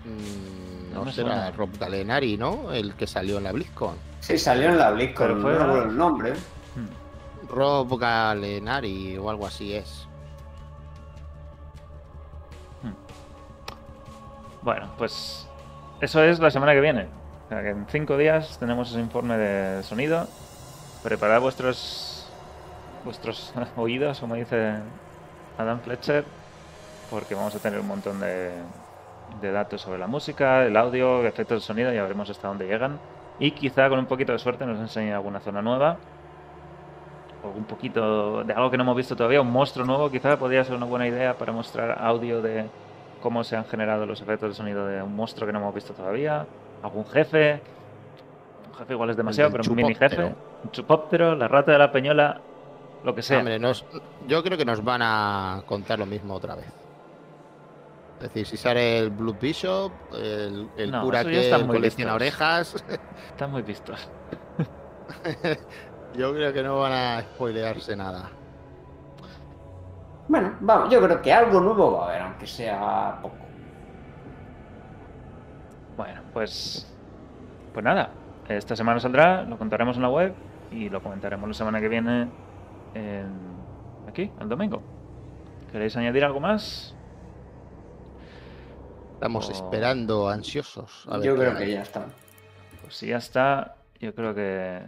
Mm, No no será suena. Rob Galenari, ¿no? El que salió en la BlizzCon. Sí, salió en la BlizzCon, Pero fue- no recuerdo el nombre. Hmm. Rob Galenari o algo así es. Bueno, pues eso es la semana que viene. En cinco días tenemos ese informe de sonido. Preparad vuestros vuestros oídos, como dice Adam Fletcher, porque vamos a tener un montón de, de datos sobre la música, el audio, efectos de sonido, ya veremos hasta dónde llegan. Y quizá con un poquito de suerte nos enseñe alguna zona nueva. O un poquito de algo que no hemos visto todavía, un monstruo nuevo, quizá podría ser una buena idea para mostrar audio de cómo se han generado los efectos de sonido de un monstruo que no hemos visto todavía, algún jefe, un jefe igual es demasiado, pero un mini jefe, un chupóptero, la rata de la peñola, lo que sea. Hombre, nos- yo creo que nos van a contar lo mismo otra vez. Es decir, si sale el Blue Bishop, el, el No, cura que colecciona orejas, Están muy vistos. yo creo que no van a spoilearse nada. Bueno, vamos, yo creo que algo nuevo va a haber, aunque sea poco. Bueno, pues pues nada, esta semana saldrá, lo contaremos en la web y lo comentaremos la semana que viene en- aquí, el domingo. ¿Queréis añadir algo más? Estamos esperando ansiosos. a ver Yo creo hay. que ya está. Pues si ya está, yo creo que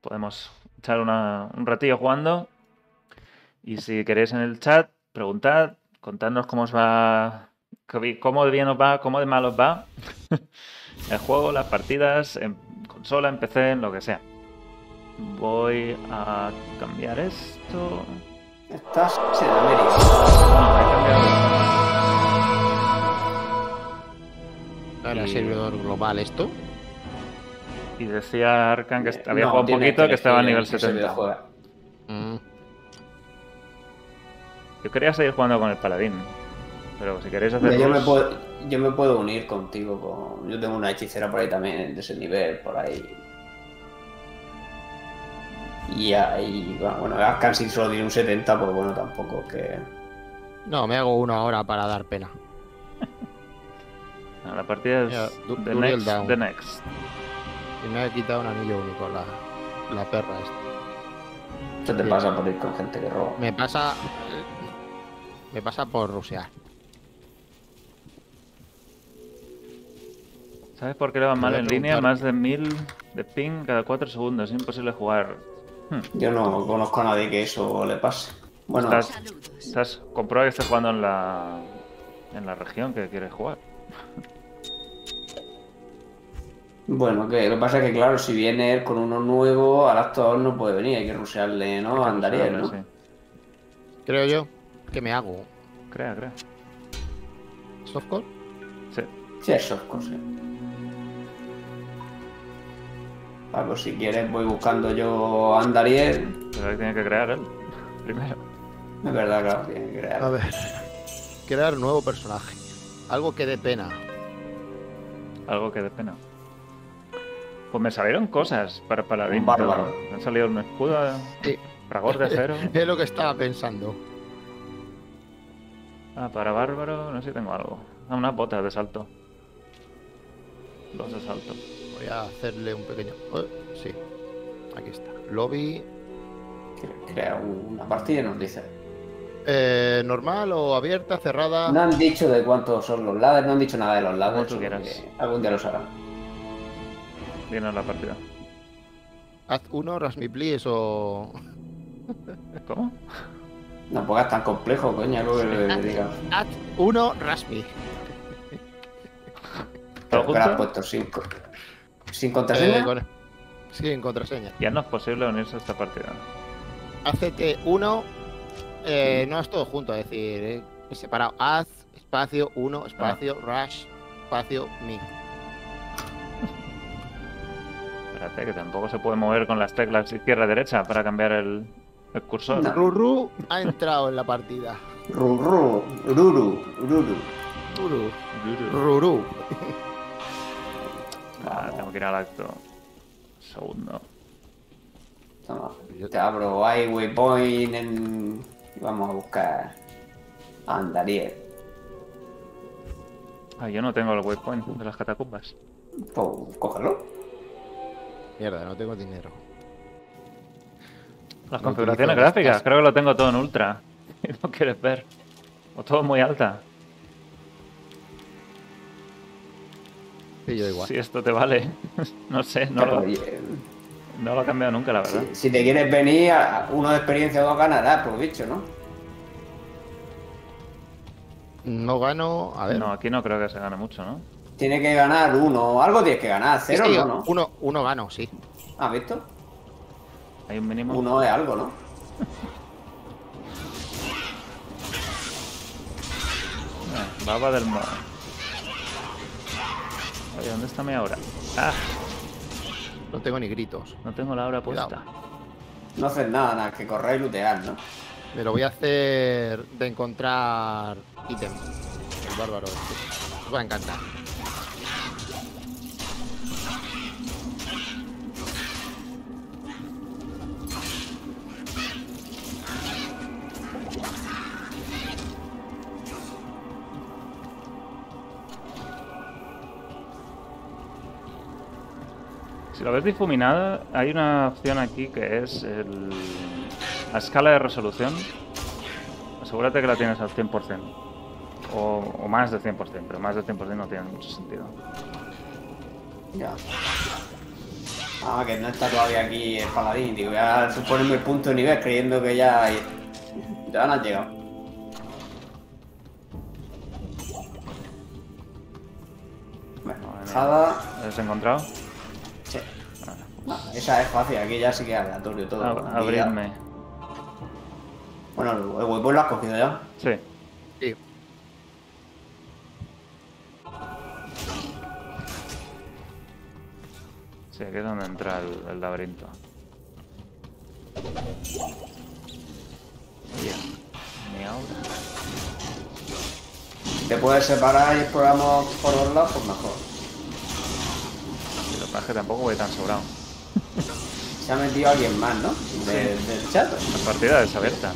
podemos echar una- un ratillo jugando. Y si queréis en el chat, preguntad, contadnos cómo os va, cómo de bien os va, cómo de mal os va el juego, las partidas, en consola, en PC, en lo que sea. Voy a cambiar esto. Estás en América. No, he cambiado. ¿No era Y- servidor global esto? Y decía Arkan que había Eh, No, jugado un poquito, que estaba a nivel en qué 70. servidor juega. Mm, Yo quería seguir jugando con el paladín. Pero si queréis hacer. Yo me, puedo, yo me puedo unir contigo. Con... Yo tengo una hechicera por ahí también, de ese nivel, por ahí. Y ahí, bueno, si solo tiene un 70, pues bueno, tampoco que... No, me hago uno ahora para dar pena. No, la partida es the, next, down. the next. Y me ha quitado un anillo único la, la perra esta. Eso te pasa por ir con gente que roba. Me pasa. Me pasa por rusear. ¿Sabes por qué le va mal en línea? Más de 1000 de ping cada 4 segundos. Es imposible jugar. Hmm. Yo no conozco a nadie que eso le pase. Bueno, Estás, estás, comprueba que estás jugando en la, en la región que quieres jugar. bueno, que lo que pasa es que claro, si viene él con uno nuevo, al actor no puede venir, hay que rushearle, ¿no? A Andariel, ¿no? Sí. Creo yo. ¿Qué me hago? Crea, crea. ¿Softcore? Sí. Sí, es cosa. Ah, pues si quieres voy buscando yo a Andariel. Pero que tiene que crear él. Primero. Es verdad, claro, tiene que crear. A ver. Crear un nuevo personaje. Algo que dé pena. Algo que dé pena. Pues me salieron cosas para paladín. Un bárbaro. Me han salido un escudo, Sí. fragor de cero. Es lo que estaba pensando. Ah, para bárbaro, no sé si tengo algo. Ah, unas botas de salto. Dos de salto. Voy a hacerle un pequeño. eh, sí, aquí está. Lobby. Crea una partida y nos dice. eh, ¿Normal o abierta, cerrada? No han dicho de cuántos son los ladders, no han dicho nada de los ladders. Como tú quieras. Algún día los harán. Viene la partida. Haz uno, Rasmi Please o. ¿Cómo? No pongas tan complejo, coño, algo que le diga. Haz uno, Rasmi. ¿Todo Pero has puesto sin, co- sin Eh, contraseña. con- Sí, en contraseña. Ya no es posible unirse a esta partida. Hacete uno. eh, no es todo junto, es decir, eh, separado. Haz, espacio, uno, espacio, rush, espacio, mi. Espérate, que tampoco se puede mover con las teclas izquierda-derecha para cambiar el, el cursor. No. Ruru ha entrado en la partida. Ruru, Ruru, Ruru. Ruru. Ruru. Ah, tengo que ir al acto. Segundo. Toma, te abro hay waypoint en... y vamos a buscar a Andariel. Ah, yo no tengo el waypoint de las catacumbas. Pues cógelo. Mierda, no tengo dinero. Las No configuraciones gráficas, creo que lo tengo todo en ultra. No quieres ver. O todo muy alta. Sí, yo igual. Si esto te vale. no sé, no lo, Oye, no lo he cambiado nunca, la verdad. si, si te quieres venir, a- uno de experiencia o dos ganarás, por bicho, ¿no? No gano. A ver. No, aquí no creo que se gane mucho, ¿no? Tiene que ganar uno, algo tienes que ganar, cero Sí, no, ¿no? Uno, uno gano, sí. ¿Has visto? Hay un mínimo. Uno es algo, ¿no? Ah, baba del mo. Oye, ¿dónde está mi aura? Ah, No tengo ni gritos. no tengo la aura Cuidado. puesta. No haces nada, nada, que correr y lootear, ¿no? Me lo voy a hacer de encontrar ítem. El bárbaro. este. Os va a encantar. Si lo ves difuminado, hay una opción aquí que es el... la escala de resolución. Asegúrate que la tienes al 100%. O, o más del 100%, pero más del 100% no tiene mucho sentido. Ya. Ah, que no está todavía aquí el paladín, digo, voy a suponerme el punto de nivel creyendo que ya... Ya no has llegado. Bueno, Madre mía. Jada... ¿Lo has encontrado? No, esa es fácil, aquí ya sí que es aleatorio todo. Ab- ya- abrirme. Bueno, el el waypoint lo has cogido ya. Sí. Sí. Sí, aquí es donde entra el, el laberinto. Bien. Mi aura. Te puedes separar y exploramos por los lados, pues mejor. Y lo que pasa es que tampoco voy tan sobrado. Se ha metido alguien más, ¿no? De- Del chat. La partida es abierta.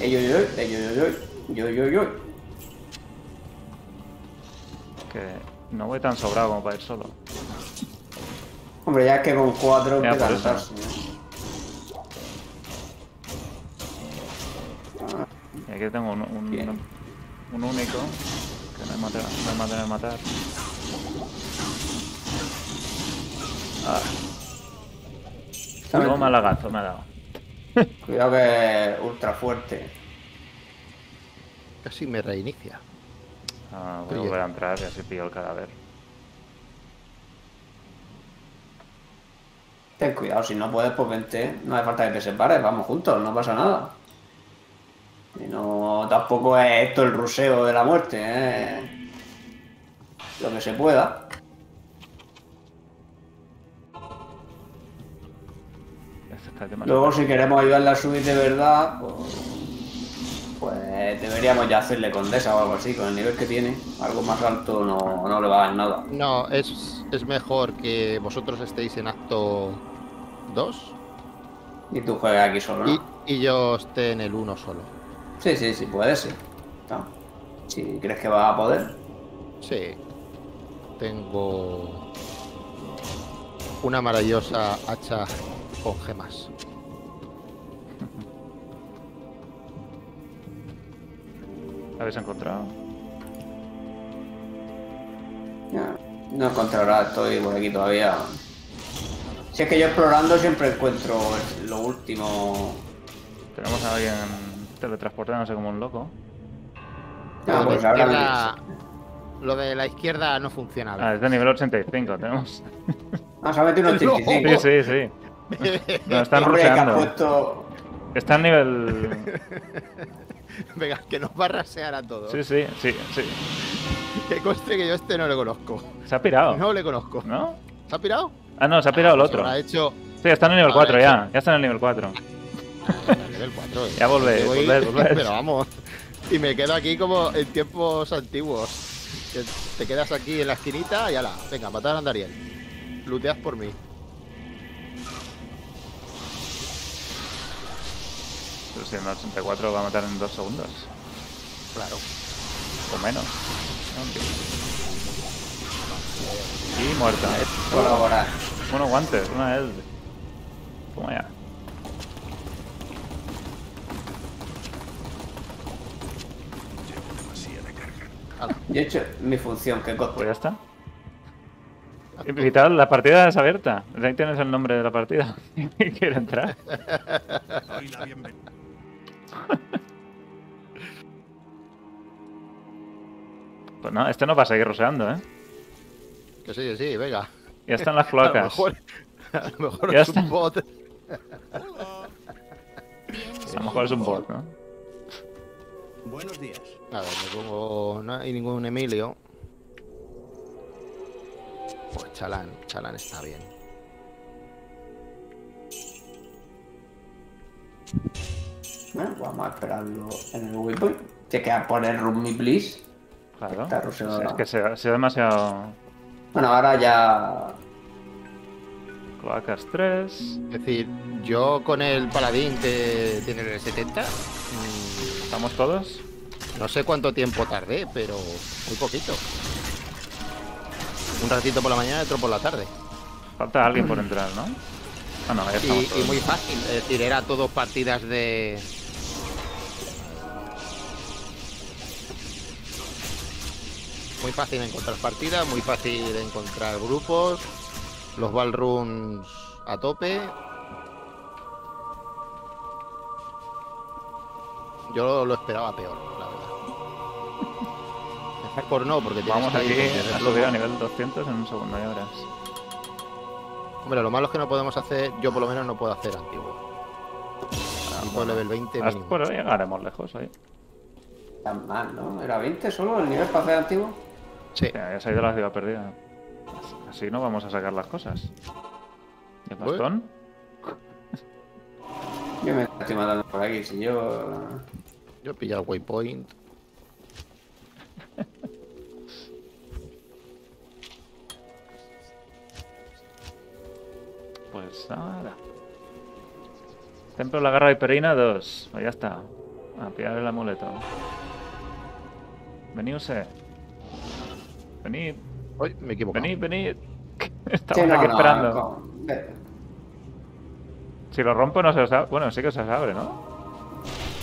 Ey, yo, yo, ey, yo, yo, yo, yo, yo, yo. Que no voy tan sobrado como para ir solo. Hombre, ya es que con cuatro empieza a ¿no? Y aquí tengo un, un, un único que no hay matar, no hay manera de matar. Ah, ¿Sabes? toma lagazo me ha dado. Cuidado que es ultra fuerte. Casi me reinicia. Ah, voy a volver a entrar y así pillo el cadáver. Ten cuidado, si no puedes, pues vente. No hace falta que te separes, vamos juntos, no pasa nada. Y no, tampoco es esto el ruseo de la muerte, ¿eh? Lo que se pueda. Luego, si queremos ayudarle a subir de verdad, pues, pues deberíamos ya hacerle condesa o algo así, con el nivel que tiene. Algo más alto no, no le va a dar nada. No, es, es mejor que vosotros estéis en acto 2 Y tú juegas aquí solo, ¿no? y, y yo esté en el 1 solo. Sí, sí, sí, puede ser. No. Si crees que vas a poder. Sí. Tengo una maravillosa hacha con gemas. ¿La habéis encontrado? Ya, no encontrará, estoy por aquí todavía. Si es que yo explorando siempre encuentro lo último. Tenemos a alguien teletransportándose como un loco. Ah, lo, pues de ahora izquierda, lo de la izquierda no funciona. Ah, es de nivel 85, tenemos. Ah, se ha metido un 85. Sí, sí, sí. Nos están puesto. Está en nivel. Venga, que nos va a rasear a todos. Sí, sí, sí, sí. Que conste que yo este no le conozco. Se ha pirado. No le conozco. ¿No? ¿Se ha pirado? Ah, no, se ha pirado el Pues otro. habrá hecho Sí, está en el nivel Habrá 4 ya. Ya está en el nivel 4. el nivel 4. Ya volvéis, volvéis, volvéis. Pero vamos. Y me quedo aquí como en tiempos antiguos. Que te quedas aquí en la esquinita y ala. Venga, matar a Andariel. Luteas por mí. Pero si en el 84 lo va a matar en 2 segundos. Claro. O menos. Y muerta. Colaborar. Bueno, guantes, una Eld. Toma ya. Yo he hecho mi función, que Pues coste. ya está. Vital, la partida es abierta. Ahí tienes el nombre de la partida. Quiero entrar. Pues no, este no va a seguir roseando, ¿eh? Que sí, que sí, venga. Ya están las A lo cloacas. mejor, a lo mejor Ya es está. un bot. A lo mejor es un bot, ¿no? Buenos días. A ver, me pongo. No hay ningún Emilio. Pues Chalán, Chalán está bien. Bueno, vamos a esperarlo en el waypoint. Te queda poner Room Me Please. Claro. Está. Es que se ha sido demasiado. Bueno, ahora ya. Cloacas 3. Es decir, yo con el paladín que tiene el 70, mm, ¿Estamos todos? no sé cuánto tiempo tardé, pero muy poquito. Un ratito por la mañana y otro por la tarde. Falta alguien por entrar, ¿no? Ah, no, ya Y, y muy fácil, es decir, era todo partidas de. Muy fácil encontrar partidas, muy fácil encontrar grupos, los ballrooms a tope. Yo lo esperaba peor, la verdad. Mejor no, porque tienes Vamos aquí a subir a nivel 200 en un segundo, ya verás. Hombre, lo malo es que no podemos hacer, yo por lo menos no puedo hacer antiguo. Tipo level 20 Hasta mínimo. por ahí llegaremos lejos ahí. Tan mal, ¿no? ¿Era 20 solo el nivel para hacer antiguo? Sí. Ya, ya se ha ido la ciudad perdida. Así no vamos a sacar las cosas. ¿Y el bastón? Yo me estoy matando por aquí. Si yo. Yo he pillado el waypoint. Pues nada. Templo de la Garra Viperina 2. Pues ya está. A pillar el amuleto. Venidse. Venid, Uy, me he equivocado. venid, venid. Sí, Estamos no, aquí no, esperando. Si lo rompo no se os abre. Bueno, sí que se os abre, ¿no?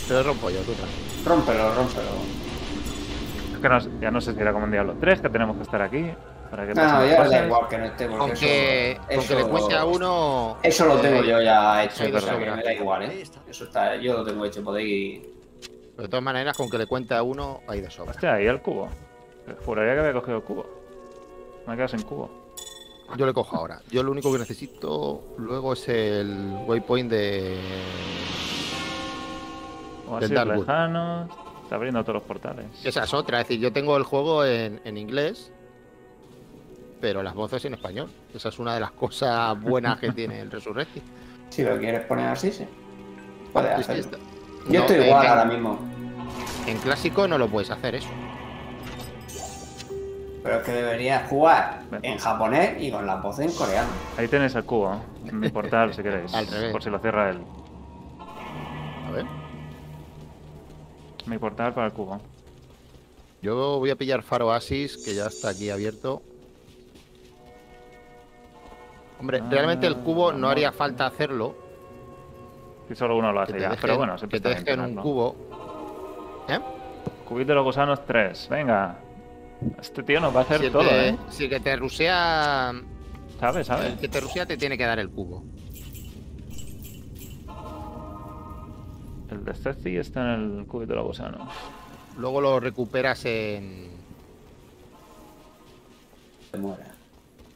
Te lo rompo yo, tú tranquilo. Rómpelo, rómpelo. Es que no- ya no sé si era como un Diablo 3, que tenemos que estar aquí. Para que No, ya da igual que no porque Con eso, eso le cuente a uno. Eso lo tengo eh, yo ya hecho, sí, o sea, pero que sobra. me da igual, ¿eh? Eso está, yo lo tengo hecho, podéis... De todas maneras, con que le cuente a uno, hay de sobra. Hostia, ahí el cubo. Juraría que había cogido el cubo. Me he quedado sin cubo. Yo le cojo ahora. Yo lo único que necesito luego es el waypoint de. Oasis Darkwood. lejanos. Está abriendo todos los portales. Esa es otra. Es decir, yo tengo el juego en, en inglés, pero las voces en español. Esa es una de las cosas buenas que tiene el Resurrected. Si lo quieres poner así, sí. Puedes hacerlo. Yo No, estoy igual ahora mismo. En clásico no lo puedes hacer eso. Pero es que deberías jugar en japonés y con la voz en coreano. Ahí tenéis el cubo. En mi portal, si queréis. Al revés. Por si lo cierra él. A ver. Mi portal para el cubo. Yo voy a pillar Faro Asis, que ya está aquí abierto. Hombre, realmente el cubo no haría falta hacerlo. Si solo uno lo hace ya. dejen, Pero bueno, siempre que te dejen un cubo. ¿Eh? Cubito de los gusanos 3. Venga. Este tío nos va a hacer Si el, todo, te- ¿eh? si el que te rusea. ¿Sabe? El ¿Sabe? que te rusea te tiene que dar el cubo. El de Ceci está en el cubito de los gusanos. Luego lo recuperas en. Te muera.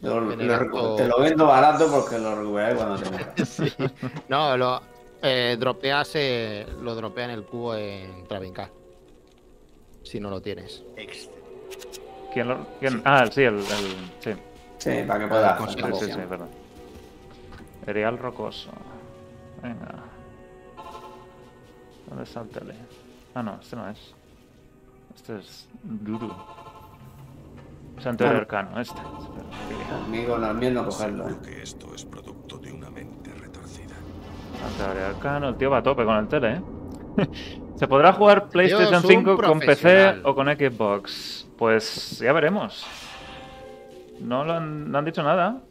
Lo- el lo acto- te lo vendo barato porque lo recuperaré cuando te muera. No, lo eh, dropeas, eh, lo dropea en el cubo en Travincar. Si no lo tienes. ¿Quién lo.? quién? Ah, sí, el. el- sí. Sí, para que Con- hacer Sí, sí, sí, perdón. Erial rocoso. Venga. ¿Dónde está el tele? Ah, no, este no es. Este es Duru. Santuario Ah. arcano, este. Conmigo no, mío no cogerlo. ¿eh? Seguro que esto es producto de una mente retorcida. Santuario arcano, el tío va a tope con el tele, ¿eh? ¿Se podrá jugar PlayStation es un 5 con PC o con Xbox? Pues ya veremos. No, lo han, no han dicho nada.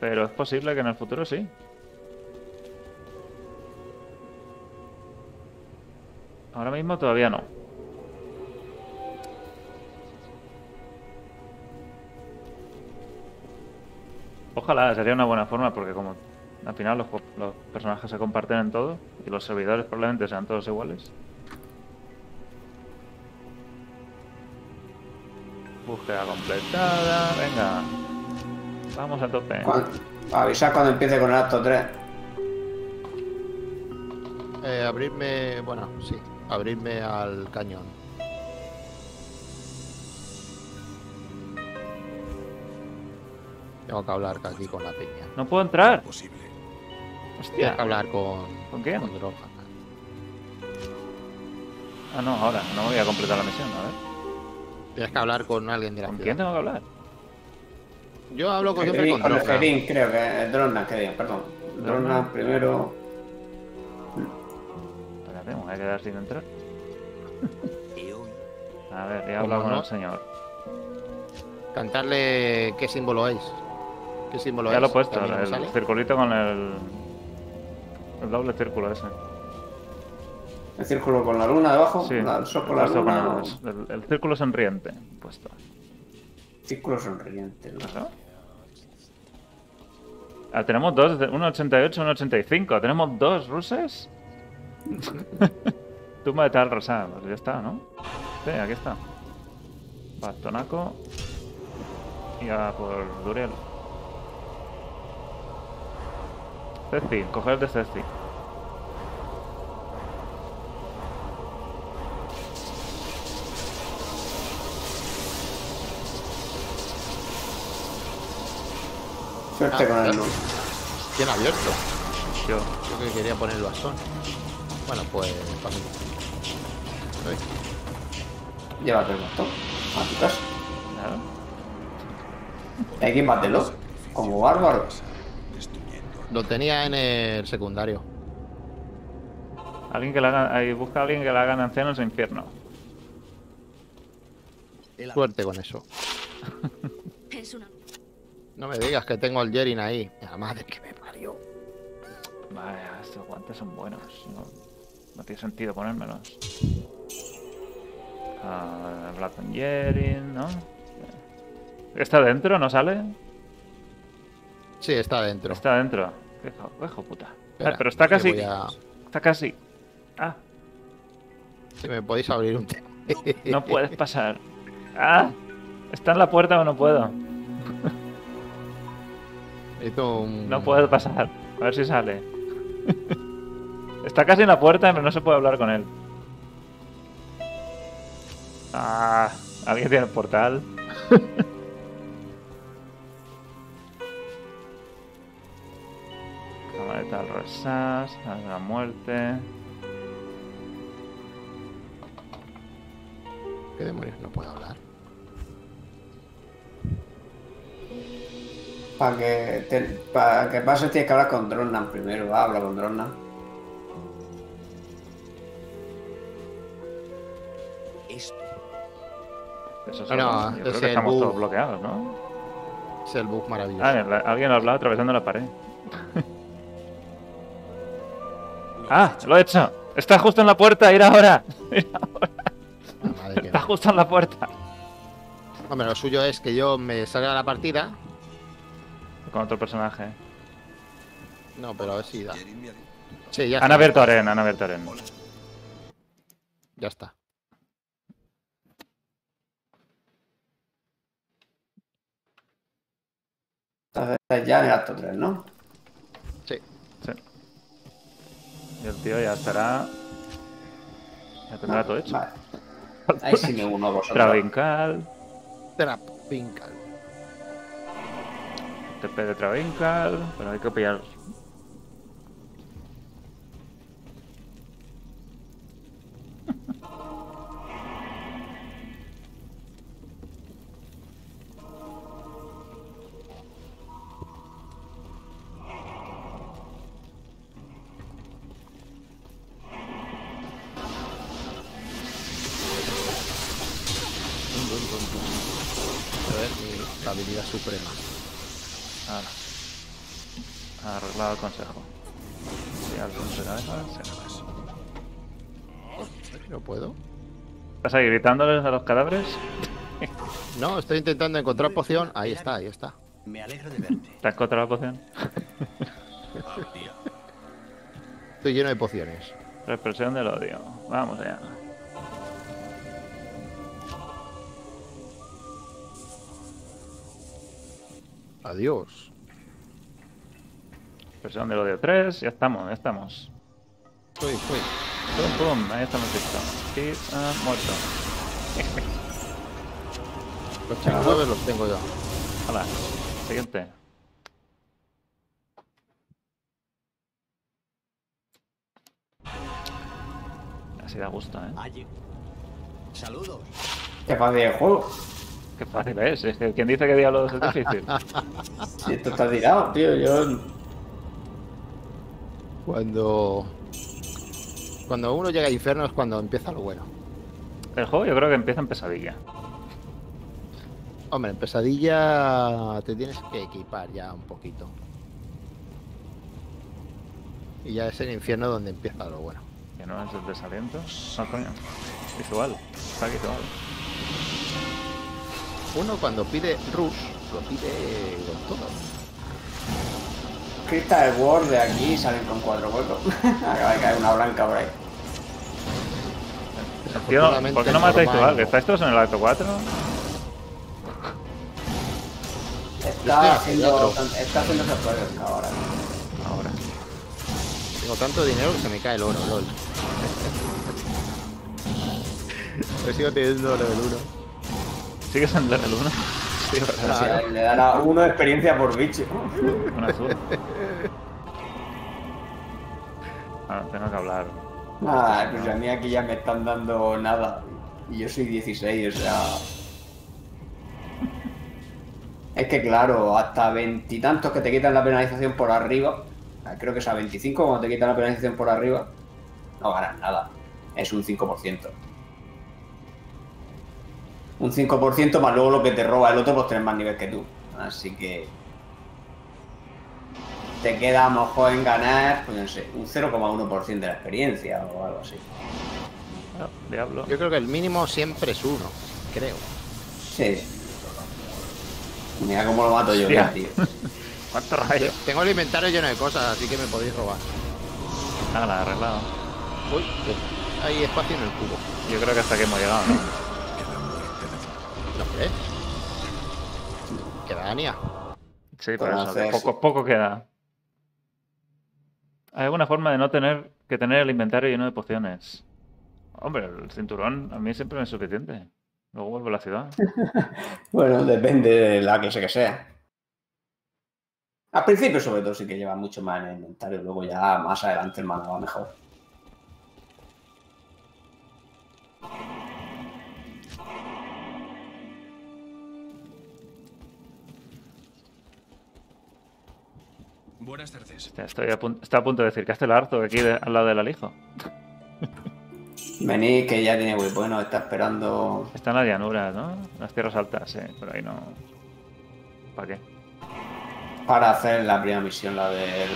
Pero es posible que en el futuro sí. Ahora mismo todavía no. Ojalá, sería una buena forma porque como al final los, personajes se comparten en todo y los servidores probablemente sean todos iguales. Búsqueda completada, venga. Vamos a tope. Cuan- Avisar cuando empiece con el acto 3. Eh, abrirme. Bueno, sí. Abrirme al cañón. Tengo que hablar aquí con la peña. No puedo entrar. Imposible. Hostia. Tienes que hablar con. ¿Con quién? Con Droga. Ah, no, ahora. No voy a completar la misión, a ver. Tienes que hablar con alguien de la ¿Con ciudad. quién tengo que hablar? Yo hablo con, siempre con con Droga. Creo que es Drona, que diga, perdón. Drona. Primero. Espérate, me voy a quedar sin entrar. A ver, he ¿Cómo hablado con no? el señor. Cantarle qué símbolo es. ¿Qué símbolo Ya es? lo he puesto, el sale. circulito con el. El doble círculo ese. El círculo con la luna debajo. Sí, la- el sol con la luna. con o- el, círculo sonriente. Puesto. Círculo sonriente. ¿no? Ah, tenemos dos, de- uno 88 y uno 85. ¿Tenemos dos ruses? Tumba de tal rosa. Pues ya está, ¿no? Sí, aquí está. Bastonaco. Y a por Duriel. Ceci, coger de Ceci. Suerte con el luz. Bien abierto. Yo. Yo que quería poner el bastón. Bueno, pues. para mí. Uy, Llévate el bastón a tu casa. Claro. Hay que bátelo. Como bárbaro. Lo tenía en el secundario. Alguien que le haga, ahí, busca a alguien que le hagan ancianos en infierno. Suerte con eso. Es una. No me digas que tengo al Jerin ahí. La madre que me parió. Vaya, estos guantes son buenos. No, no tiene sentido ponérmelos. Ah, Black Conjuring, ¿no? ¿Está dentro? ¿No sale? Sí, está adentro. Está dentro. Hijo, puta. Espera, Ah, pero está casi. a- Está casi. Ah, Si me podéis abrir un. te- no puedes pasar. Ah, está en la puerta o no puedo. Un- No puedo pasar. A ver si sale. Está casi en la puerta, pero no se puede hablar con él. Ah, alguien tiene el portal. Cámara de tal Rosas, la muerte. ¿Qué demonios no puedo hablar? Para que, te, para que pase tienes que hablar con Dronnan primero. Habla con Dronnan. Esto Eso no, yo creo es que estamos bug. todos bloqueados, ¿no? Es el bug maravilloso. Ah, la- alguien lo ha hablado atravesando la pared. ¡Ah! ¡Lo he hecho! ¡Está justo en la puerta! ¡Ir ahora! Ir ahora. La madre que ¡Está no. justo en la puerta! Hombre, lo suyo es que yo me salga de la partida. Con otro personaje. No, pero a ver si da. Dicho- Sí, ya Han está. abierto Aren, han abierto Aren. Hola. Ya está. Entonces ya en acto 3, ¿no? Y el tío ya estará. Ya tendrá todo hecho. Vale. Ahí sí me uno a vosotros. Travincal. Trap Pinkal. TP de Travincal. Pero hay que pillar. Suprema. Ahora. Arreglado el consejo. Sí, al consejo. ¿No puedo? ¿Estás ahí gritándoles a los cadáveres? No, estoy intentando encontrar poción. Ahí está, ahí está. me alegro de verte. ¿Te has encontrado la poción? Día. Estoy lleno de pociones. Represión del odio. Vamos allá. Adiós. Represión del odio 3. Ya estamos, ya estamos. Estoy, estoy. Pum, pum. Ahí estamos listos. Y ah, muerto. Los chicos los tengo yo. Hola. Siguiente. Así da gusto, ¿eh? Saludos. Qué fácil el juego. Qué fácil es. es que ¿Quién dice que diablos es difícil? Si esto está tirado, tío. Yo. Cuando. Cuando uno llega a infierno es cuando empieza lo bueno. El juego yo creo que empieza en pesadilla. Hombre, en pesadilla te tienes que equipar ya un poquito. Y ya es el infierno donde empieza lo bueno. Que no es el desaliento. No, coño. Visual. Está visual. Uno cuando pide Rush, lo pide con todo. Crystal Wars de aquí salen con cuatro huecos. Acaba de caer una blanca por ahí. Tío, ¿por qué no matáis normal, igual? ¿Estáis todos en el acto 4? Yo estoy Está haciendo está haciendo esos ahora. Ahora. Tengo tanto dinero que se me cae el oro, lol. Yo sigo teniendo level 1. ¿Sigues en level 1? Sí, le dará uno experiencia por bicho. Un azul. Ah, tengo que hablar. Ah, pues a mí aquí ya me están dando nada. Y yo soy 16, o sea. Es que claro, hasta veintitantos que te quitan la penalización por arriba. Creo que es a 25 cuando te quitan la penalización por arriba. No ganas nada. Es un 5%. Un 5% más luego lo que te roba el otro, pues tienes más nivel que tú. Así que. Te queda a lo mejor en ganar, pues no sé, un 0,1% de la experiencia o algo así. Ah, diablo. Yo creo que el mínimo siempre es uno, creo. Sí. Mira cómo lo mato yo, ya, tío. ¿Cuántos rayos? Tengo el inventario lleno de cosas, así que me podéis robar. Ah, la he arreglado. Uy, que hay espacio en el cubo. Yo creo que hasta aquí hemos llegado, ¿no? Hombre. Queda Ania. Sí, Por pero eso, hacer- poco, poco queda. ¿Hay alguna forma de no tener que tener el inventario lleno de pociones? Hombre, el cinturón a mí siempre me es suficiente. Luego vuelvo a la ciudad. Bueno, depende de la clase que sea. Al principio, sobre todo, sí que lleva mucho más en el inventario. Luego ya más adelante el mano va mejor. Buenas tardes. Hostia, Estoy a, está a punto de decir que el harto aquí de- al lado del alijo. Venid, que ya tiene waypoint, nos está esperando. Está en la llanura, ¿no? Las tierras altas, sí, pero ahí no. ¿Para qué? Para hacer la primera misión, la de,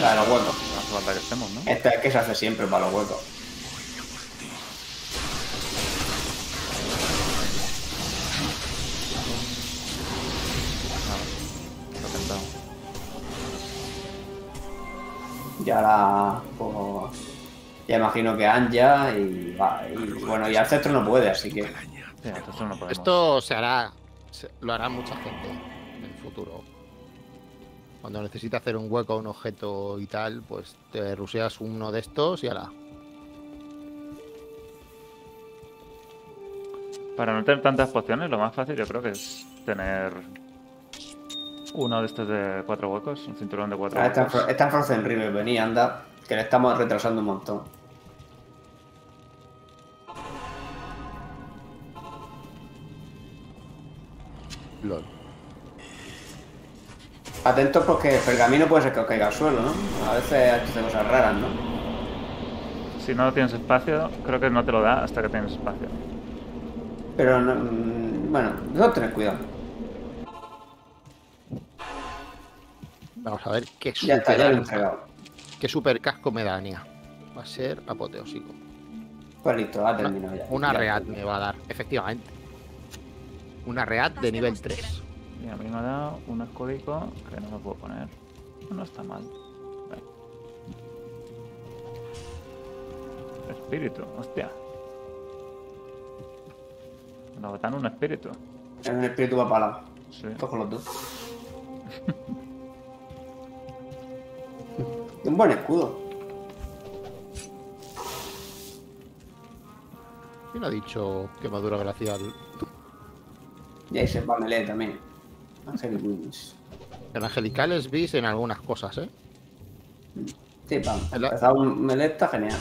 la de los huecos. No hace falta que estemos, ¿no? Esta es que se hace siempre para los huecos. Y ahora, pues. Ya imagino que Anja y, va, y bueno, y Ancestro no puede, así que. Sí, esto no podemos. Esto se hará, se- lo hará mucha gente en el futuro. Cuando necesite hacer un hueco a un objeto y tal, pues te ruseas uno de estos y hará. Para no tener tantas pociones, lo más fácil yo creo que es tener uno de estos de cuatro huecos, un cinturón de cuatro Ah, está, huecos. Fro- está en Frozen River, vení, anda, que le estamos retrasando un montón. LOL. Atentos porque el pergamino puede ser que os caiga al suelo, ¿no? A veces hace cosas raras, ¿no? Si no tienes espacio, creo que no te lo da hasta que tienes espacio. Pero, no- mm, bueno, no tener cuidado. Vamos a ver qué Ya está, ya super, qué super casco me da Ania. Va a ser apoteósico. Pues listo, ha terminado ya. Una Ya. reat me va a dar, efectivamente. Una reat de nivel 3. Y a mí me ha dado un escudico que no lo puedo poner. No está mal. Vale. Espíritu, hostia. Nos botan un espíritu. Es un espíritu va para Sí. Cojo los dos. un buen escudo. ¿Quién ha dicho quemadura glacial? Y ahí se va melee también. Ángel Wings. En angelicales bis en algunas cosas, ¿eh? Sí, para El- empezar un melee está genial.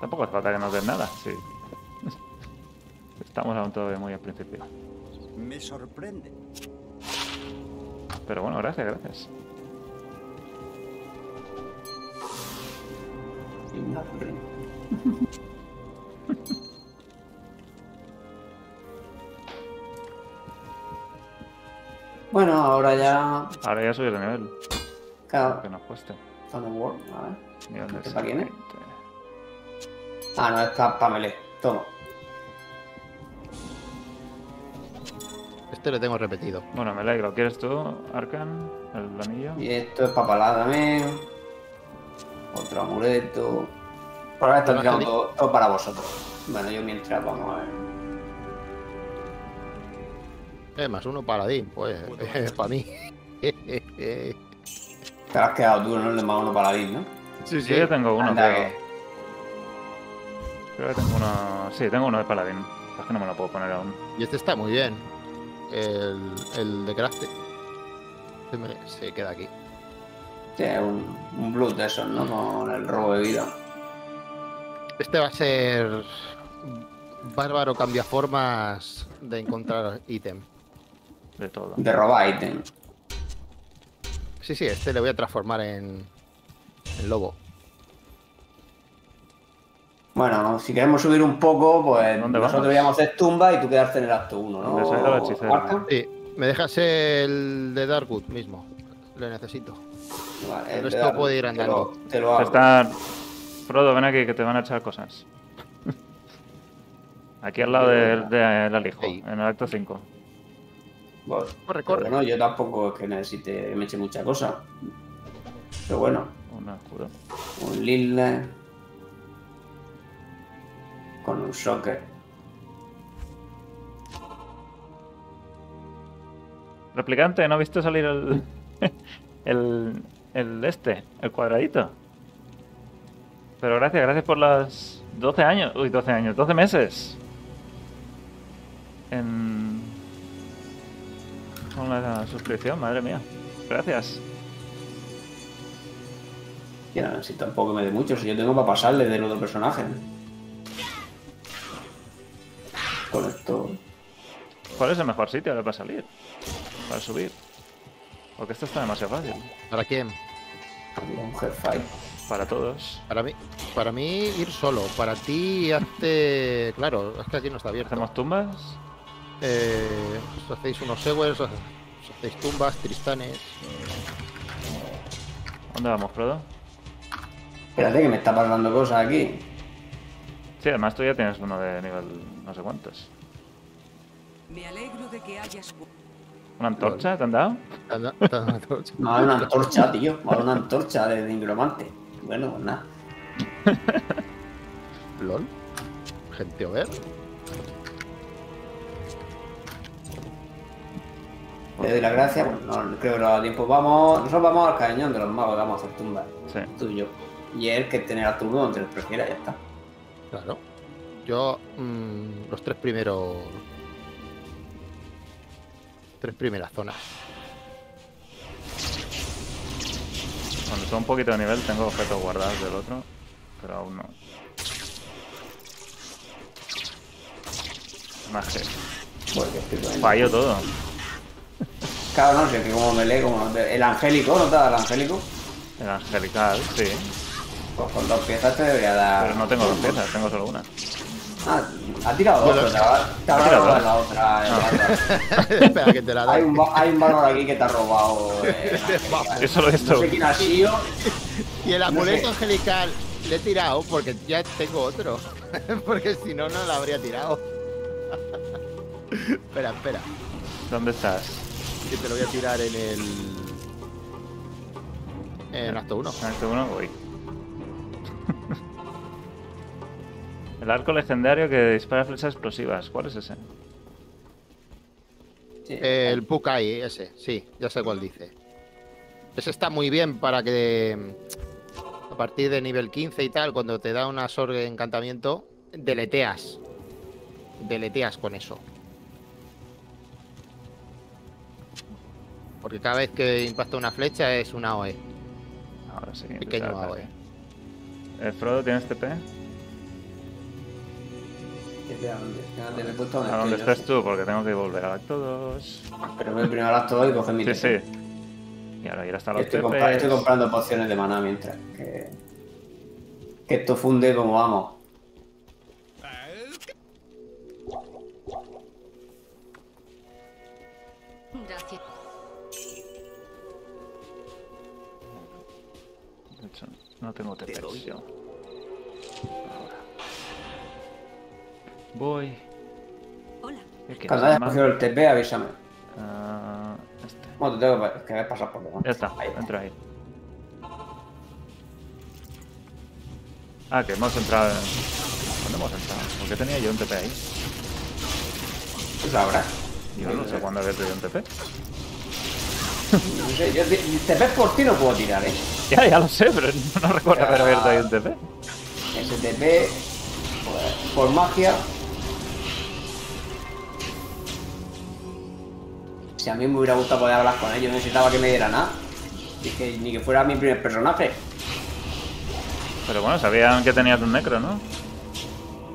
Tampoco hace falta que nos den nada, sí. Estamos aún todavía muy al principio. Me sorprende. Pero bueno, gracias, gracias. Bueno, ahora ya. Ahora ya subí de nivel, Claro, que nos cueste. World, a ver. Nivel de ¿Este para quién es? 20. Ah, no, está para melee. Toma. Este le tengo repetido. Bueno, me alegro. ¿Quieres tú, Arcan? El anillo. Y esto es papalada también. Otro amuleto. Por ahora está tirando todo, todo para vosotros. Bueno, yo mientras vamos a ver. Eh, más uno paladín, pues, para mí. Te lo has quedado tú, ¿no? El de más uno paladín, ¿no? sí, Sí, yo tengo uno, Anda, pero... Creo que tengo uno... Sí, tengo uno de paladín. Es que no me lo puedo poner aún. Y este está muy bien. El, el de craft. Se, me- se queda aquí. Sí, es un, un blood de esos, ¿no? Con el robo de vida. Este va a ser bárbaro cambiaformas de encontrar ítem. De todo. De robar ítem. Sí, sí, este le voy a transformar en, en lobo. Bueno, si queremos subir un poco, pues ¿Dónde nosotros vamos? íbamos a hacer tumba y tú quedarte en el acto 1, ¿no? Sí, me dejas el de Darkwood mismo. Le necesito. Vale, Pero el de puede ir te andando. lo- Te lo hago. Está... Frodo, ven aquí que te van a echar cosas. Aquí al lado del de, del alijo, Ahí. en el acto 5. Bueno, Corre, corre. no, yo tampoco es que necesite me eche mucha cosa. Pero bueno, Un escudo. un con un socket. Replicante, ¿no viste salir el, el, el este, el cuadradito? Pero gracias, gracias por las 12 años, uy, 12 años, 12 meses. En... Con la suscripción, madre mía. Gracias. Y no, si tampoco me dé mucho, si yo tengo para pasarle del otro personaje. Con esto. ¿Cuál es el mejor sitio ahora para salir? para subir. Porque esto está demasiado fácil. ¿Para quién? Un. Para todos. Para mí, para mí ir solo. Para ti hazte... Claro, es que aquí no está abierto. ¿Hacemos tumbas? Eh, os hacéis unos Sewers, os hacéis tumbas, tristanes. ¿Dónde vamos, Frodo? Espérate que me está pasando cosas aquí. Sí, además tú ya tienes uno de nivel no sé cuántos. Me alegro de que hayas ¿Una antorcha te han dado? Anda- anda- Me da una antorcha, tío. Una antorcha de, de nigromante. Bueno, pues nada. LOL. Gente over. Le doy las gracias. Bueno, no creo que no da tiempo. Vamos, nosotros vamos al cañón de los magos, vamos a hacer tumbas. Sí. Tú y yo. Y él que tener a turno donde él prefiera, ya está. Claro. Yo, mm, los tres primeros. Tres primeras zonas. Cuando subo un poquito de nivel tengo objetos guardados del otro, pero aún no. Con él. Fallo todo. Claro, no sé, que como me lee, como El angélico, ¿no te da el angélico? El angelical, sí. Pues con dos piezas te debería dar. Pero no tengo dos piezas, tengo solo una. Ah, ha tirado Bueno, pero te habrá- te tirado la otra. el bárbaro. Espera que te la Hay un, hay un bárbaro aquí que te ha robado. eh, el. Eso lo he visto. No sé quién ha sido. Y el no amuleto sé. angelical le he tirado porque ya tengo otro. porque si no, no lo habría tirado. espera, espera. ¿Dónde estás? Que te lo voy a tirar en el. En acto 1. En este uno voy. El arco legendario que dispara flechas explosivas. ¿Cuál es ese? Sí. El Pukai, ese, sí, ya sé cuál dice. Ese está muy bien para que a partir de nivel 15 y tal, cuando te da una sorgue encantamiento, deleteas. Deleteas con eso. Porque cada vez que impacta una flecha es una OE. Ahora sí. Pequeño AOE. Eh, Frodo, ¿tienes TP? Puesto donde ¿A dónde estás tú? Porque tengo que volver al acto 2. sí. Pero voy primero al acto y coger mi Sí, TP. sí. Y ahora ir hasta los Estoy, compra- estoy comprando pociones de maná mientras. Que, que esto funde como vamos. Gracias. De hecho, no tengo. Ahora. Voy. Hola. ¿Qué quieres, Cuando hayas cogido el TP, avísame. Ah, este. Bueno, te tengo que, pasar por delante. Ya está, Ahí. entra ahí. Ah, que hemos entrado en... ¿Dónde hemos entrado? ¿Por qué tenía yo un TP ahí? Tú sabrás. Yo no sé cuándo había tenido un TP. No sé, yo TP por ti no puedo tirar, eh. Ya, ya lo sé, pero no recuerdo haber abierto ahí un TP. Ese TP, joder, por magia. Si a mí me hubiera gustado poder hablar con ellos, no necesitaba que me diera nada. Ni que, ni que fuera mi primer personaje. Pero bueno, sabían que tenías un necro, ¿no?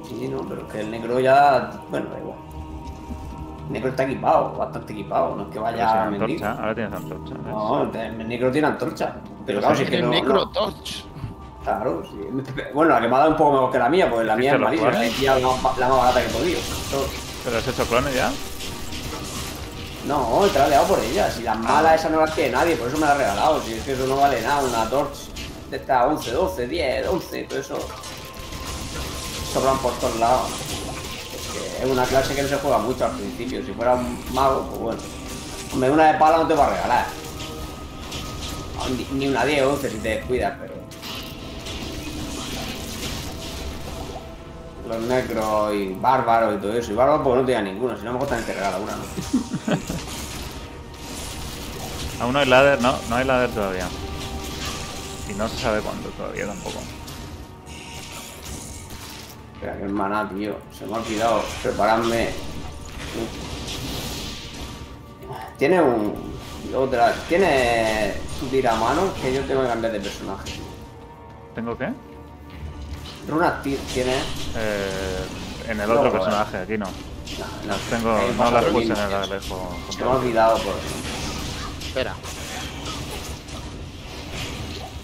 Sí, no, pero es que el negro ya. Bueno, da igual. El negro está equipado, bastante equipado. No es que vaya a mentir. antorcha, ahora tienes antorcha. ¿ves? No, el negro tiene antorcha. Pero claro, si es que el no. Necro no- Torch. Claro, sí. Bueno, la que me ha dado un poco mejor que la mía, porque la mía es ¿Viste los malísima. La la más, barata que he podido. ¿Pero has hecho clones ya? No, te la he por ella. Si las malas esas no las tiene nadie, por eso me la he regalado. Si es que eso no vale nada, una torch de esta 11, 12, 10, 11, todo eso. Sobran por todos lados. Es es una clase que no se juega mucho al principio. Si fuera un mago, pues bueno. Hombre, una de pala no te va a regalar. Ni, ni una 10 o 11 si te descuidas, pero. Los necros y bárbaros y todo eso. Y bárbaros porque no tenía ninguno, si no a lo mejor también te regala una, ¿no? Aún no hay ladder, no, no hay ladder todavía. Y no se sabe cuándo todavía tampoco. Espera, que hermana, tío. Se me ha olvidado prepararme. Tiene un. la- Tiene tiramano que yo tengo que cambiar de personaje. ¿Tengo qué? Runas ti- tiene. Eh, en el otro personaje, aquí no. No, no, Tengo, no las puse en el Alejo. Se me ha olvidado por Espera.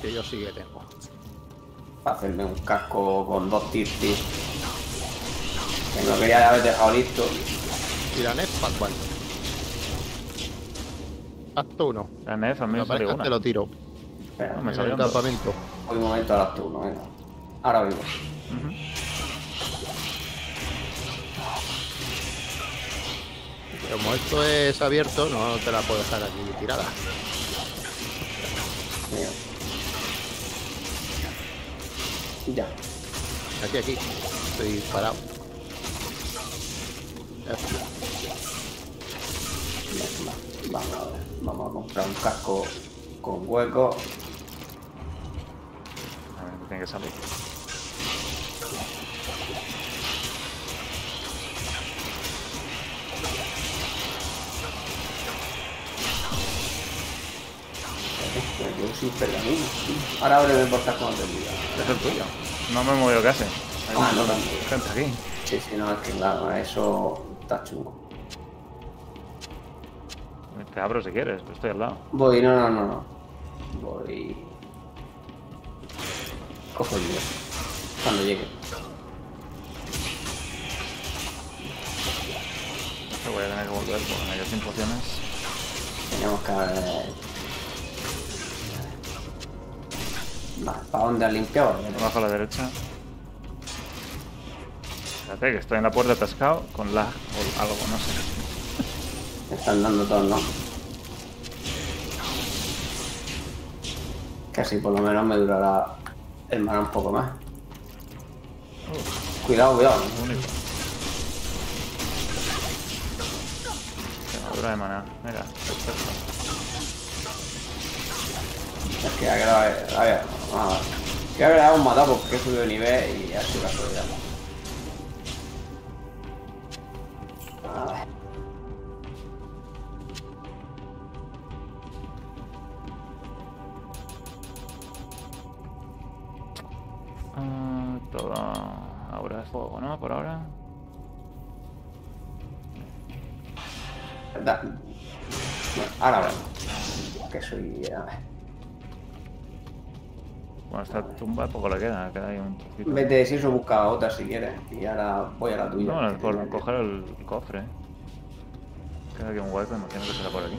Que yo sí que tengo. para hacerme un casco con dos tirtis. Que no quería haber dejado listo. Tiranet para cuál. Acto 1. La a mí me salió una. te lo tiro. Espera, No me salió el dos. campamento. un momento ahora tú, no venga. Ahora vivo. Ujú. Como esto es abierto, no te la puedo dejar aquí tirada. Mira. Ya. Aquí, aquí. Estoy parado. Va- Vamos a ver. Vamos a comprar un casco con hueco. A ver, tiene que salir. Yo soy pergamino. Ahora ábreme el portal cuando te diga. Es el tuyo. No me he movido casi. Hay Ah, no, gente aquí. Sí, sí, no, es que claro, eso está chungo. Te abro si quieres, pero estoy al lado. Voy, no, no, no, no. Voy. Cojo el mío. Cuando llegue. Voy a tener que volver porque me quedo sin pociones. Tenemos que. ¿Para dónde has limpiado? Abajo a la derecha. Fíjate que estoy en la puerta atascado con lag o algo, no sé. Me están dando todos, ¿no? Casi por lo menos me durará el mana un poco más. Cuidado, cuidado. Único. Quemadura de maná. Mira, perfecto. Es que ya que la, la, la, ah, que la hemos matado porque he subido de nivel y ha sido casualidad. A ver. Ah, todo ahora es fuego, ¿no? Por ahora. Da- Bueno, ahora vamos. Que soy. A ver. Bueno, esta tumba poco le queda, queda ahí un trocito. Vete, si eso busca otra si quieres. Y ahora voy a la tuya. No, tengo- coger el cofre. Queda aquí un hueco, imagino que será por aquí.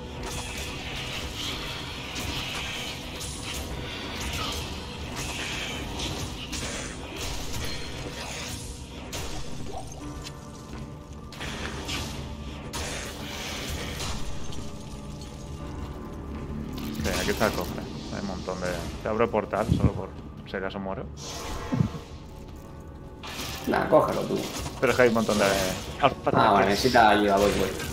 Portal solo por si acaso muero. Nada, cógelo tú. Pero es que hay un montón de... Ah, necesita ayuda, voy, voy.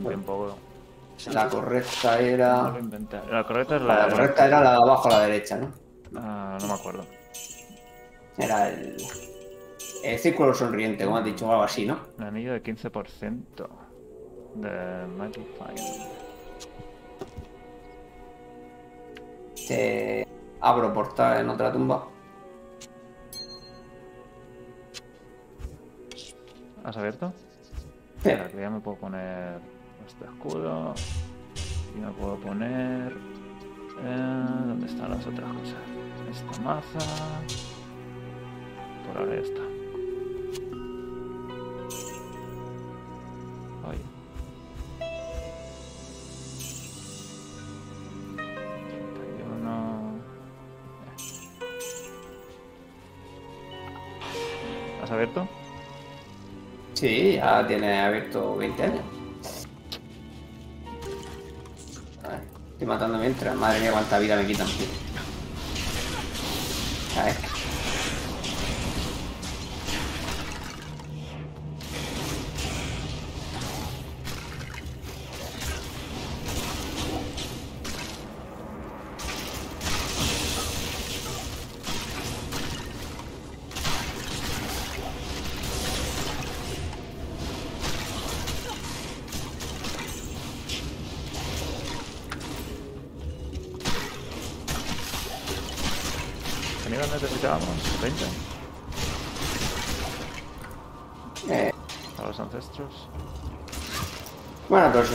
Un poco. La correcta No lo era... La correcta es la, La correcta era la de abajo a la derecha, ¿no? Ah, no me acuerdo. Era el... El círculo sonriente, como has dicho, algo así, ¿no? Un anillo de 15% de Fire. Te abro portal en otra tumba. ¿Has abierto? Sí. Espera, que ya me puedo poner este escudo. Y me puedo poner... eh, ¿Dónde están las otras cosas? Esta maza... Por ahora está. Ay. 31. ¿Has abierto? Sí, ya tiene abierto 20 años. Estoy matando mientras. Madre mía, cuánta vida me quitan.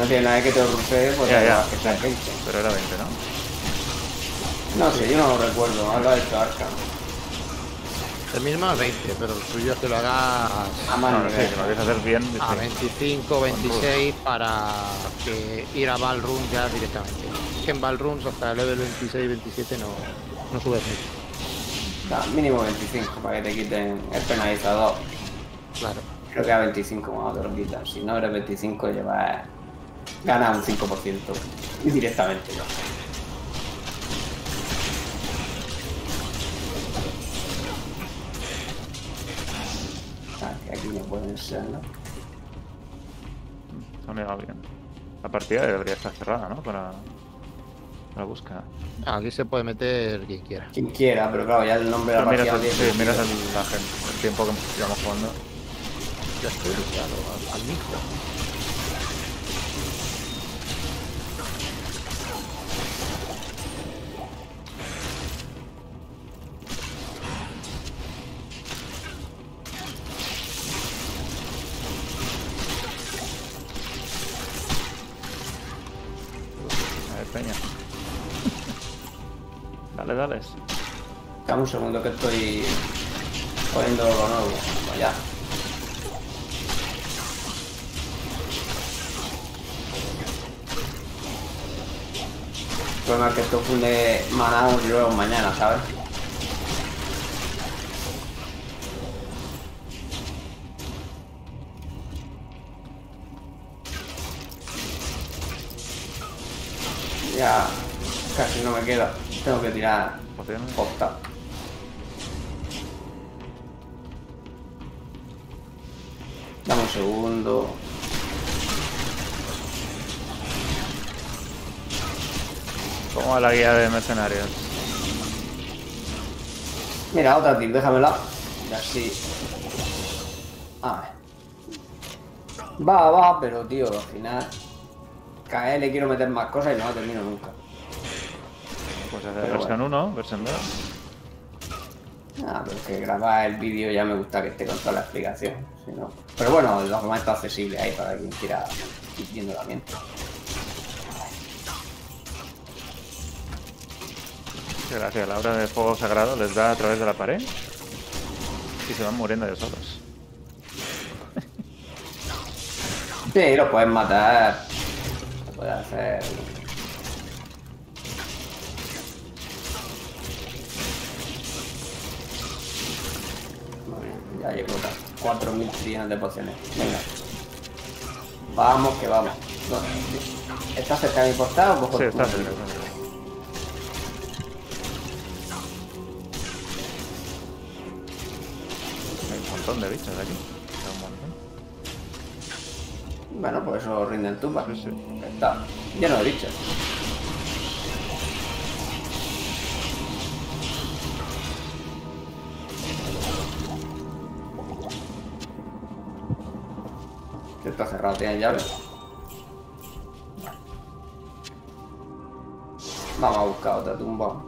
Tiene nada que te rompe, pues Ya, ya. que sea 20. Pero era 20, ¿no? No sé, yo no lo recuerdo. Ahora hecho Arca. El mismo es 20, pero el suyo es que lo hagas A más No, no sé, nivel. que lo a hacer bien. a sí. 25, 26 para que ir a Balrun ya directamente. Es que en Balrun hasta el level 26, 27 no, no subes mucho. Mínimo 25 para que te quiten el penalizador. Claro. Creo que a 25 cuando te lo quitan. Si no eres 25, llevas. Ganas un 5%. Y directamente yo. Ah, que aquí no pueden ser, ¿no? Se han llegado bien. La partida debería estar cerrada, ¿no? Para la búsqueda. Aquí se puede meter quien quiera. Quien quiera, pero claro, ya el nombre de la Pero miras, partida el, sí, miras el, la gente, el tiempo que llevamos jugando. Ya estoy claro, al, al micro. Un segundo que estoy poniendo lo nuevo. Vaya. El problema es que esto funde maná y luego mañana, ¿sabes? Ya casi no me queda. Tengo que tirar Pociones. Segundo. ¿Cómo va la guía de mercenarios? Mira, otra tip, déjamela. Y así. A ver. Va, va, pero tío, al final. KL le quiero meter más cosas y no la termino nunca. Pues hacer versión 1, versión 2. Ah, pero que grabar el vídeo ya me gusta que esté con toda la explicación. si no- Pero bueno, el formato está accesible ahí para quien quiera ir viendo la mientras. Qué gracia, la obra de fuego sagrado les da a través de la pared y se van muriendo de solos. Sí, lo puedes matar. Se puede hacer. Bien, ya llevo otras 4.000 trillones de pociones. Venga. Vamos, que vamos. No, ¿Estás cerca de mi portal o cojo Sí, está cerca, está. Hay un montón de bichos aquí. Bueno, pues eso rinden tumbas. Sí, sí. Está lleno de bichos. Cerrado, tiene llave. Vamos a buscar otra tumba.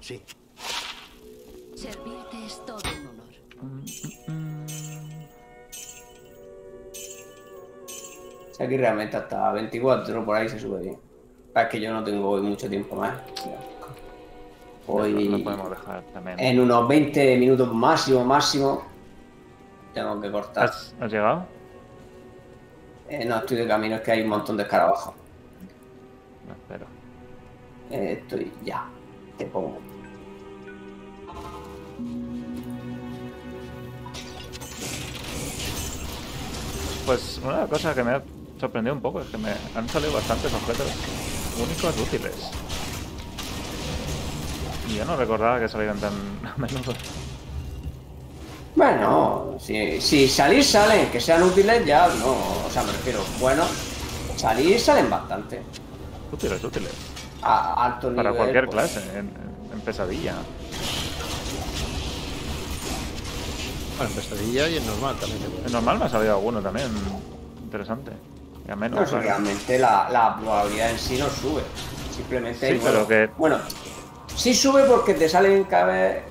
Sí. Servirte es todo un honor. Si aquí realmente hasta 24 por ahí se sube bien. Es que yo no tengo hoy mucho tiempo más. Hoy lo, podemos dejar también. en unos 20 minutos máximo, máximo, tengo que cortar. ¿Has, has llegado? Eh, no, estoy de camino, es que hay un montón de escarabajos. No, espero. Eh, estoy ya. Te pongo. Pues una cosa que me ha sorprendido un poco es que me han salido bastantes objetos únicos útiles. Y yo no recordaba que salieran tan a menudo. Bueno, si, si salir salen, que sean útiles ya no, o sea, me refiero, bueno, salir salen bastante. Útiles, útiles. A alto nivel. Para cualquier pues, clase, en, en pesadilla. Bueno, en pesadilla y en normal también. En normal me ha salido alguno también. Interesante. Y a menos. No, si claro. realmente la, la probabilidad en sí no sube. Simplemente. Sí, bueno, pero que- Bueno, sí sube porque te salen cada vez.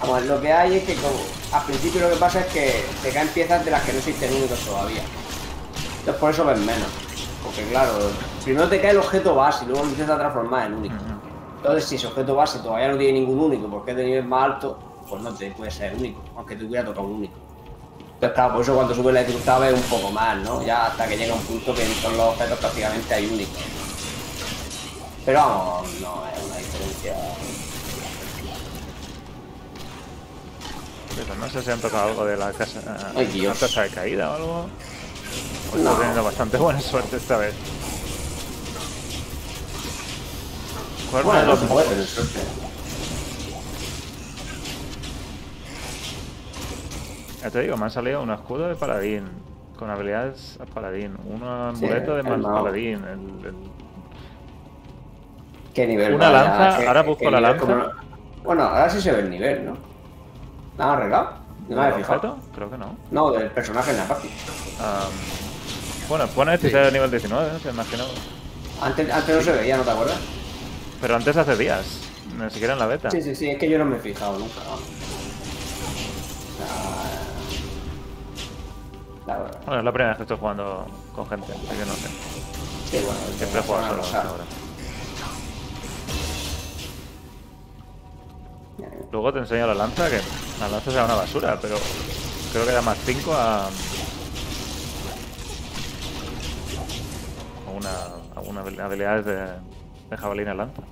Vamos, lo que hay es que como, al principio lo que pasa es que te caen piezas de las que no existen únicos todavía. Entonces por eso ves menos. Porque claro, primero te cae el objeto base y luego lo empiezas a transformar en único. Entonces si ese objeto base todavía no tiene ningún único porque es de nivel más alto, pues no te puede ser único, aunque te hubiera tocado un único. Entonces claro, por eso cuando sube la dificultad ves un poco más, ¿no? Ya hasta que llega un punto que en todos los objetos prácticamente hay únicos. Pero vamos, no es diferencia. Pero no sé si han tocado algo de la casa, Ay, Dios. la casa de caída o algo. O No. estoy teniendo bastante buena suerte esta vez. ¿Cuál Bueno, de no puede tener suerte. Ya te digo, me han salido un escudo de paladín. Con habilidades a paladín. Un amuleto de más paladín. el- el- ¿Qué nivel Una lanza, ¿Qué- ahora qué busco la lanza. Como- Bueno, ahora sí se ve el nivel, ¿no? ¿La han arreglado? No me ¿el fijado. Creo que no. No, del personaje en la página. Am, bueno, pone que Sí. sea nivel 19, se imagino. Antes, antes no se veía, ¿no te acuerdas? Pero antes hace días. Ni siquiera en la beta. Sí, sí, sí, es que yo no me he fijado nunca. vamos. La. Bueno, es la primera vez que estoy jugando con gente, así que no sé. Sí, bueno, Siempre he jugado solo hasta ahora. Luego te enseño la lanza, que la lanza será una basura, pero creo que da más 5 a. a una, a una habil- habilidades de, de jabalina lanza.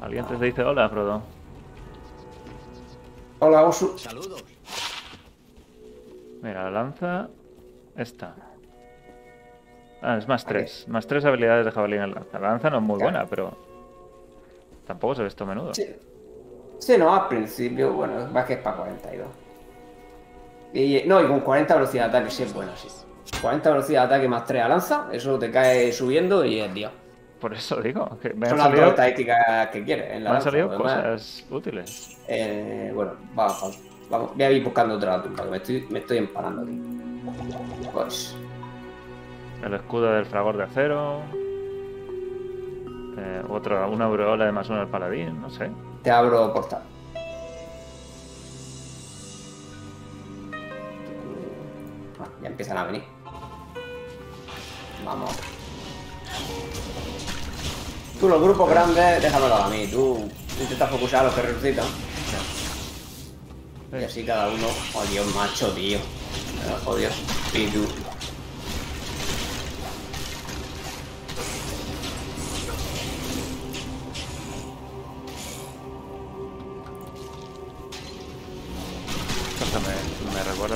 ¿Alguien te dice hola, Frodo? Hola, Osu. Saludos. Mira, la lanza. Esta. Ah, es más 3. Más 3 habilidades de jabalina en lanza. La lanza no es muy Claro. buena, pero. Tampoco se ve esto a menudo. Sí. Sí, no, al principio, bueno, más que es para 42. Y, no, y con 40 velocidad de ataque sí es buena, sí. 40 velocidad de ataque más 3 a lanza, eso te cae subiendo y es día. Por eso digo, que me han Son las dos salido, estadísticas que quieres en la me han salido cosas útiles. eh, bueno, vamos, vamos, voy a ir buscando otra tumba, que me estoy, me estoy empanando aquí. Pues, El escudo del fragor de acero. Eh, otro, una aureola de más uno del paladín, no sé. te abro portal. Ah, ya empiezan a venir. Vamos. Tú, los grupos grandes, déjamelo a mí. Tú intenta focusar a los resucitan. Y así cada uno. Oh, Dios, macho, tío. Oh, Dios. Y tú.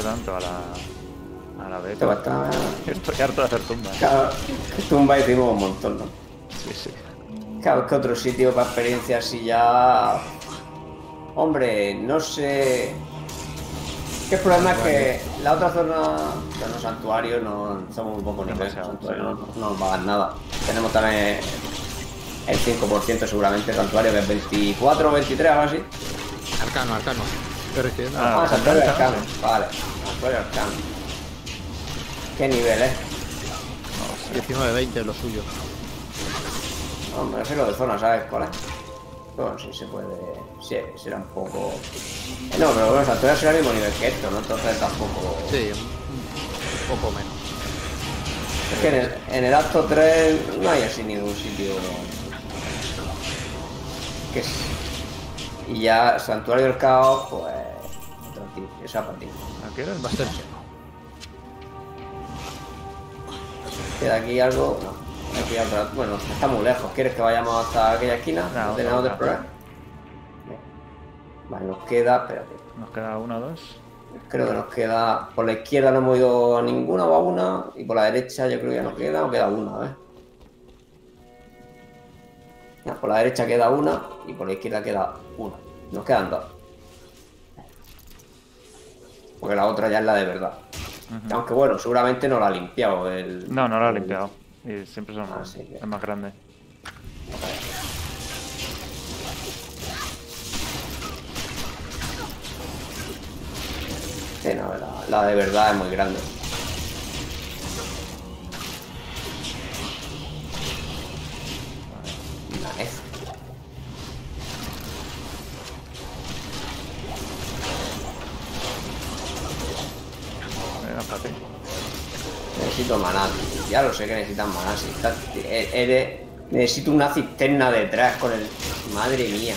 Tanto a la, a la Te beta. estar. Estoy harto de hacer tumbas. Cada tumba hicimos un montón, ¿no? Sí, sí. Claro, que otro sitio para experiencia así ya. Hombre, no sé. Que el problema es que la otra zona de los santuarios no somos un poco nivel. Santuario sí. no, no nos pagan nada. Tenemos también el 5% seguramente santuario, que es 24 o 23, algo así. Arcano, arcano. Ah. Vale. ¿Qué nivel es? 19-20 lo suyo. Hombre, no sé lo de zona, ¿sabes cuál es? Bueno, sí se puede. Sí, será un poco. Eh, No, pero bueno, Santuario será el mismo nivel que esto, ¿no? Entonces tampoco. Sí, un, un poco menos. Es que en el, en el acto 3 no hay así ningún sitio. Que es. Y ya Santuario del Caos, pues. Eres Va a ser ¿Queda aquí algo? Aquí otra. Bueno, está muy lejos. ¿Quieres que vayamos hasta aquella esquina? No, ¿No tenemos de explorar? Vale, nos queda, espérate. Nos queda uno o dos. Creo que nos queda. Por la izquierda no hemos ido a ninguna o a una. Y por la derecha yo creo que ya nos queda o queda una, a ver. Por la derecha queda una y por la izquierda queda una. Nos quedan dos. Porque la otra ya es la de verdad. Aunque bueno, seguramente no la ha limpiado el. No, no lo ha limpiado. Y siempre son Ah, sí, más grande. Sí, no, la, la de verdad es muy grande. Nice. Venga, Ya lo sé que necesitan maná. Si está- e- eres- necesito una cisterna detrás con el. Madre mía.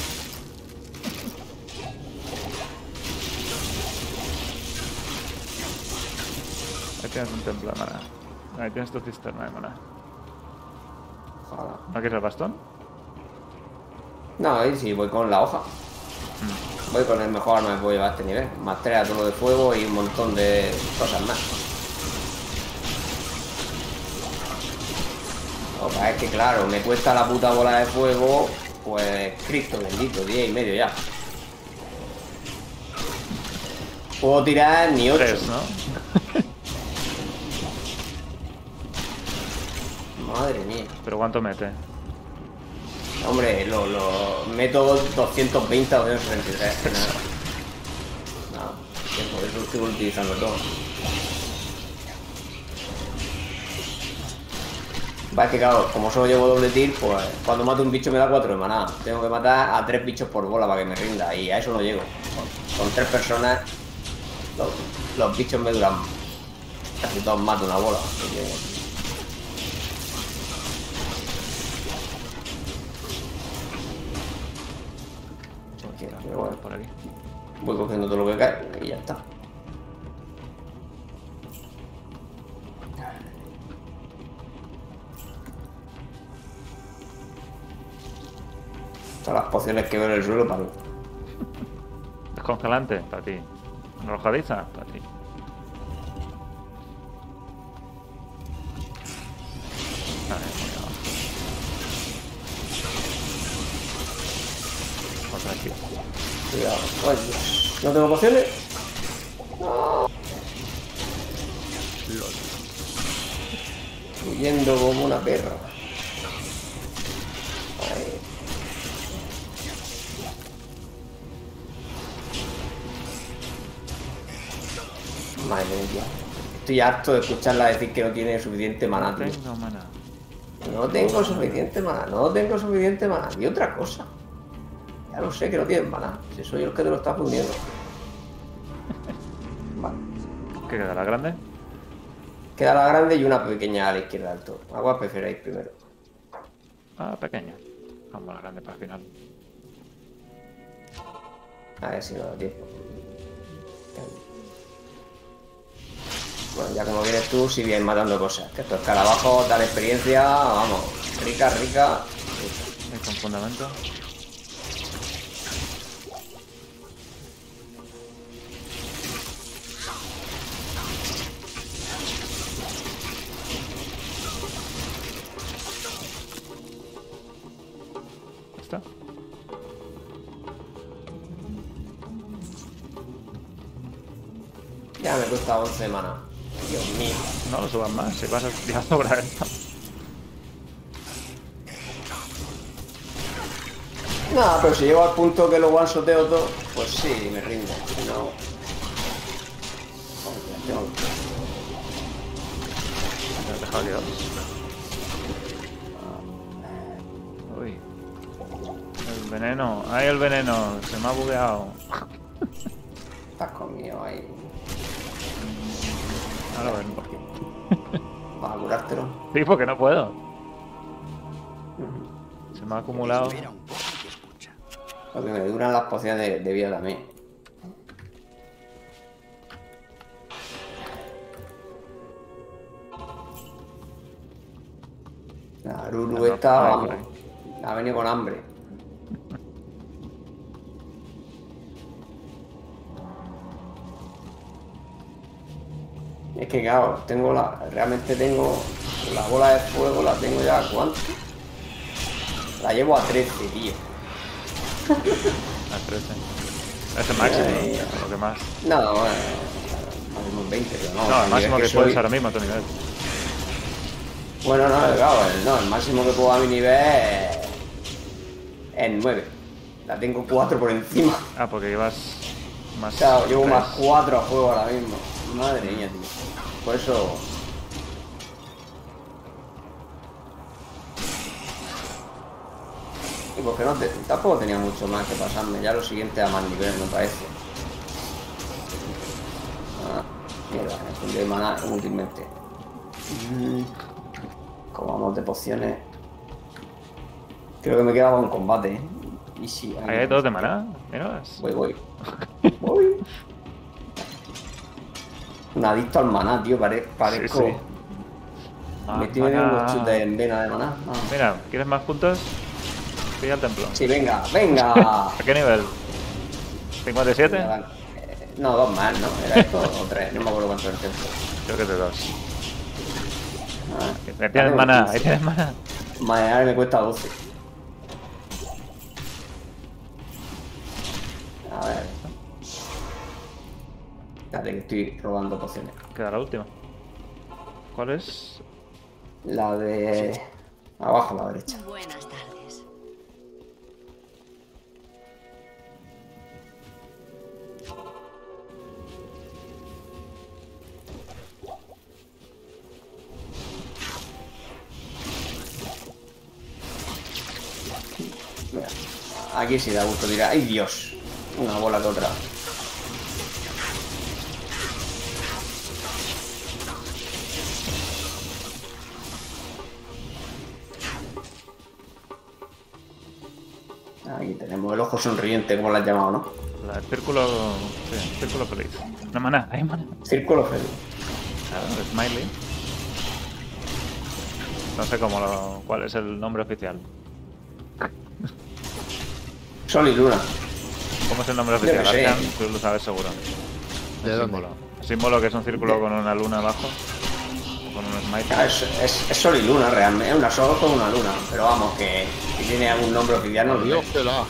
Ahí tienes un templo de mana. Ahí tienes tu cisterna de mana. Ojalá. ¿No quieres el bastón? No, ahí sí, voy con la hoja. Voy con el mejor arma que puedo llevar a este nivel. Más tres a todo de fuego y un montón de cosas más. Lo que pasa es que claro, me cuesta la puta bola de fuego, pues Cristo bendito, 10 y medio ya. Puedo tirar ni 8. Tres, ¿no? Madre mía. ¿Pero cuánto mete? Hombre, lo, lo meto 220 o 263. que nada. No, que por eso estoy utilizando todo. Va, es que claro, como solo llevo doble tir, pues cuando mato un bicho me da 4 de maná. Tengo que matar a 3 bichos por bola para que me rinda y a eso no llego. Con, con 3 personas los, los bichos me duran casi todos más de una bola. bueno. Por aquí. Voy cogiendo todo lo que cae y ya está. Todas las pociones que veo en el suelo para mí. Descongelante, para ti. Arrojadiza, para ti. Vale, muy abajo. Otra aquí. Cuidado. Ay. ¿No tengo pociones? No. Huyendo como una perra. Madre mía. Estoy harto de escucharla decir que no tiene suficiente maná, tío. Tengo mana. No tengo suficiente maná, no tengo suficiente maná. Y otra cosa. Ya lo sé que no tienes maná. Si soy el que te lo está fundiendo. Vale. ¿Qué queda? ¿La grande? Queda la grande y una pequeña a la izquierda del todo. ¿A cuál preferéis primero? Ah, pequeña. Vamos a la grande para el final. A ver si no da tiempo. Bueno, ya como vienes tú, si vienes matando cosas. Que estos escarabajos dan experiencia, vamos, rica, rica. Ahí con fundamento. ¿Está? Ya me cuesta 11 maná. No lo subas más, si vas a ya sobra esto. No, pero si llego al punto que lo one-shoteo todo, pues sí, me rindo. Si no... Me has dejado liado. Uy. El veneno. ¡Ay, el veneno! Se me ha bugueado. Estás conmigo ahí. Ahora vengo. Para curártelo. Sí, porque no puedo. Se me ha acumulado. Porque me duran las pociones de, de vida también. La Ruru No, vamos, ha venido con hambre. Es que claro, tengo la. Realmente tengo. La bola de fuego la tengo ya a cuánto. La llevo a 13, tío. A 13. Es el máximo, Ay, lo que más. No, bueno. Máximo 20, pero no. No, el máximo que puedes soy- ahora mismo a tu nivel. Bueno, no, claro, el, no, el máximo que puedo a mi nivel es, es 9. La tengo 4 por encima. Ah, porque llevas más. Claro, llevo tres. más 4 a juego ahora mismo. Madre mía, tío. Por eso. Y porque no te- tampoco tenía mucho más que pasarme. Ya lo siguiente a más nivel, me parece. Ah, mierda, me de maná útilmente. Mm, Como vamos de pociones. Creo que me quedaba un combate, ¿eh? Y sí, Ahí hay dos de maná. Mira. Voy, voy. Voy. Un adicto al maná, tío. Pare- parezco. sí. Más Me tiene maná. unos chutes en vena de maná. Ah. Mira, ¿quieres más puntos? Pilla el templo. Sí, venga, venga. ¿A qué nivel? ¿57? Eh, No, dos más, ¿no? ¿Era esto o tres? No me acuerdo cuánto era el tiempo. Creo que es de dos. Ah, Ahí tienes maná, 15. ahí tienes maná. Madre, ahora me cuesta 12. Espérate que estoy robando pociones. Queda la última. ¿Cuál es? La de... Abajo a la derecha. Buenas tardes. Mira, aquí sí da gusto tirar. ¡Ay, Dios! Una bola que otra. Ojo sonriente, como lo has llamado, ¿no? La círculo. Sí, círculo feliz. No maná, hay maná. Círculo feliz. Claro, el smiley. No sé cómo lo, cuál es el nombre oficial. Sol y luna. ¿Cómo es el nombre oficial? Arcan, tú lo sabes seguro. ¿De El dónde? símbolo. El símbolo que es un círculo con una luna abajo. Con un smiley. Ah, Es, es- es sol y luna, realmente. Es una sol con una luna. Pero vamos, que si tiene algún nombre oficial, no lo la.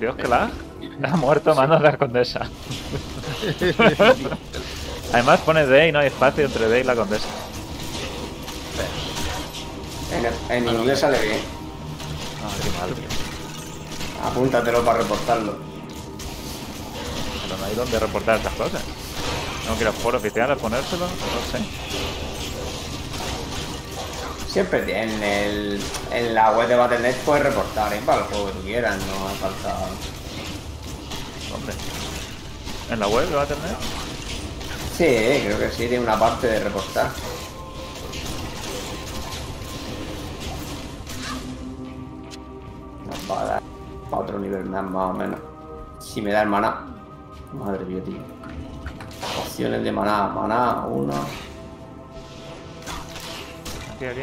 Dios que la ha muerto mano de la condesa. Además pone D y no hay espacio entre D y la condesa. En, en inglés sale bien. Ah, qué mal, tío. Apúntatelo para reportarlo. Pero no hay donde reportar estas cosas. Tengo que ir a foro oficial a ponérselo. No sé. Siempre en, el, en la web de Battle.net puedes reportar, ¿eh? Para el juego que tú quieras, no falta. ¿Dónde? ¿En la web a tener? Sí, creo que sí, tiene una parte de reportar. Nos va a dar para otro nivel más, más o menos. Si me da el maná. Madre mía, tío. Opciones de maná. Maná, uno. Aquí.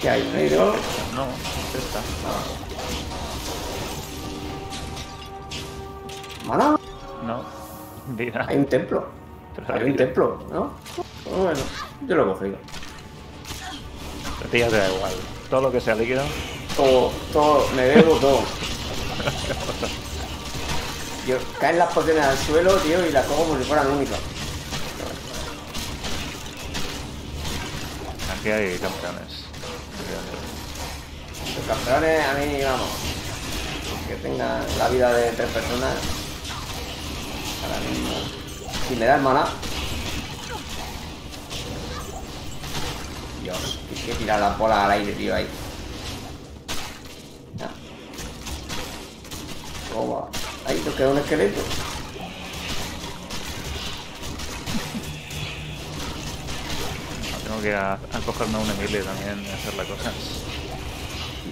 ¿Qué hay? ¿Negro? No, esta. ¿Maná? No. Vida. Hay un templo. Pero Hay un templo, ¿no? Bueno, yo lo he cogido. A ti ya te da igual. Todo lo que sea líquido. Todo, todo, me bebo todo. Yo, caen las pociones al suelo, tío, y las cojo como si fueran únicas. Aquí hay campeones. Los campeones, a mí, vamos, que tengan la vida de tres personas. Ahora mismo. Si me da el maná. Dios, hay que tirar las bolas al aire, tío, ahí. Toma. Ahí nos un esqueleto. Tengo que a, a cogerme un Emilio también y hacerle cosas.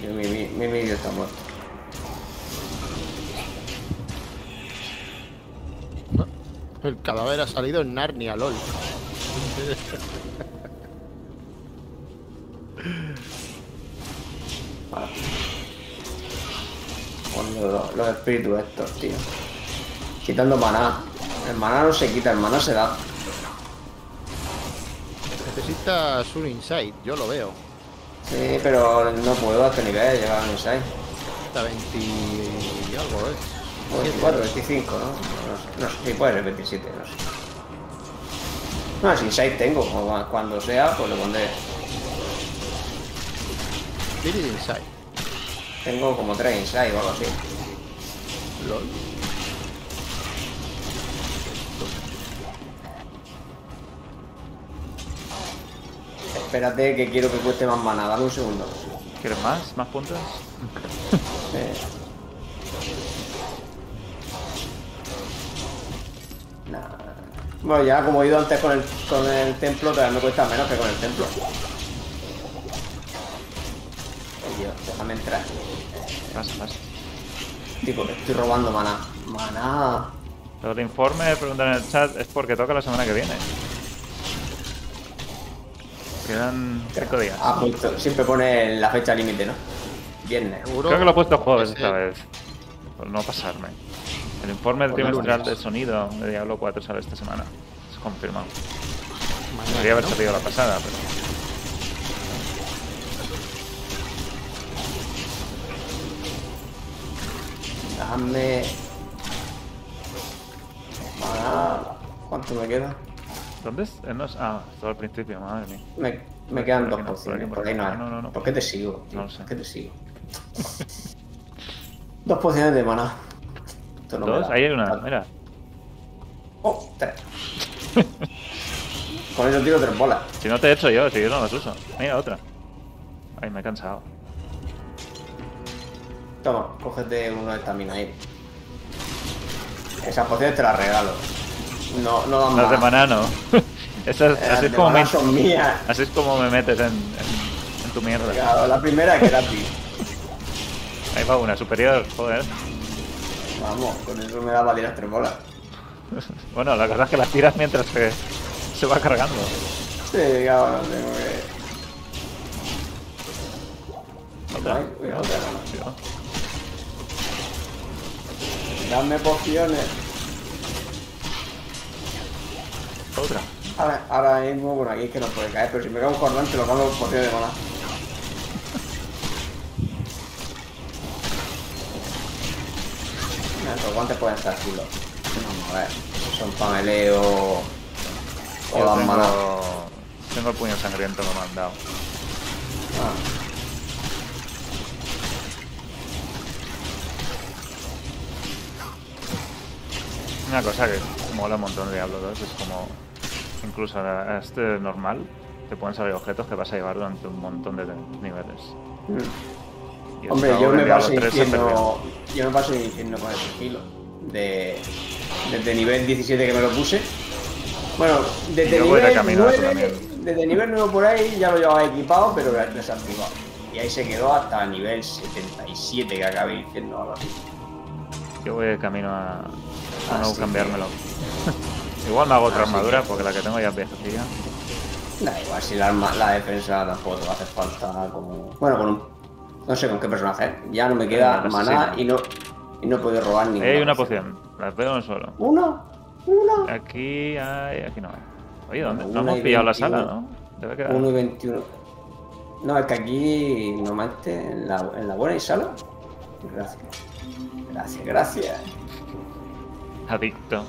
Yo, mi, mi, mi vídeo está muerto. El cadáver ha salido en Narnia, lol. Los, los espíritus estos, tío. Quitando maná. El maná no se quita, el maná se da. Necesitas un insight, yo lo veo. Sí, pero no puedo a este nivel llegar a un insight. Hasta 20 y algo, ¿eh? 24, 25, ¿no? No, sé, no sé, sí, puede ser 27, no sé. No, si insight tengo, cuando sea, pues lo pondré. Insight. Tengo como 3 insight o algo así. LOL. Espérate que quiero que cueste más mana, dame un segundo. ¿Quieres más? ¿Más puntos? Eh. Nah. Bueno, ya como he ido antes con el, con el templo, todavía me cuesta menos que con el templo. Ay, Dios, déjame entrar. Pasa, pasa. Tipo, estoy robando maná. Maná. Pero el informe, preguntan en el chat, es porque toca la semana que viene. Quedan 5 días. Ah, justo. Siempre pone la fecha límite, ¿no? Viernes. Seguro. Creo que lo he puesto jueves esta vez. Por no pasarme. El informe Por trimestral de sonido de Diablo 4 sale esta semana. Es confirmado. Mañana, Debería haber ¿no? salido la pasada, pero. Déjame. Maná. ¿Cuánto me queda? ¿Dónde es? Eh, no es- Ah, todo al principio, madre mía. Me, me quedan dos pociones. por ahí no. No, no, no. ¿Por qué te sigo? tío? No sé. ¿Por qué te sigo? dos pociones de maná. No ¿Dos? Ahí hay una, Vale. mira. Oh, tres. Con eso tiro tres bolas. Si no te he hecho yo, si yo no las uso. Mira, otra. Ay, me he cansado. Toma, cógete uno de estamina ahí. Esas pociones te las regalo. No, no dan Las de maná. no. Esas- Las así, es como me, son mías. así es como me metes en, en, en tu mierda. Claro, la primera es gratis. Ahí va una, superior, joder. Vamos, con eso me da para tirar tres bolas. Bueno, la cosa es que las tiras mientras se, se va cargando. Sí, cabrón, tengo que. Otra. Cuidado. Cuidado. Dame pociones. Otra. Ahora, ahora mismo, bueno, aquí es que no puede caer, pero si me cae un cordón, te lo cambio por de. Mira, Los guantes pueden estar chulos. Vamos a ver. Son pameleo. O maná. tengo, tengo el puño sangriento que me han dado. Ah. Una cosa que mola un montón de Diablo 2 es como, incluso a este normal, te pueden salir objetos que vas a llevar durante un montón de niveles. Mm. Hombre, yo me paso 3 se perdió. diciendo. Yo me paso diciendo con el sigilo. De. Desde nivel 17 que me lo puse. Bueno, desde nivel eso 9. también. Desde nivel 9 por ahí ya lo llevaba equipado, pero desactivado. Y ahí se quedó hasta nivel 77 que acabé diciendo algo así. Yo voy de camino a, a Ah, no sí, cambiármelo. Igual me hago otra armadura porque la que tengo ya es viejecilla. Da igual, si la, arma- la defensa tampoco te hacer falta como. Bueno, con un. No sé con qué personaje. Ya no me queda Con el maná y no. Y no puedo robar ninguna. Hay una poción, las veo en suelo. ¿Una? ¿Una? Aquí hay, aquí no hay. Oye, ¿dónde? Bueno, No hemos pillado la 21. sala, ¿no? Debe quedar. 1 y 21. No, es que aquí normalmente en la, en la buena y sala. Gracias. Gracias, gracias. Adicto.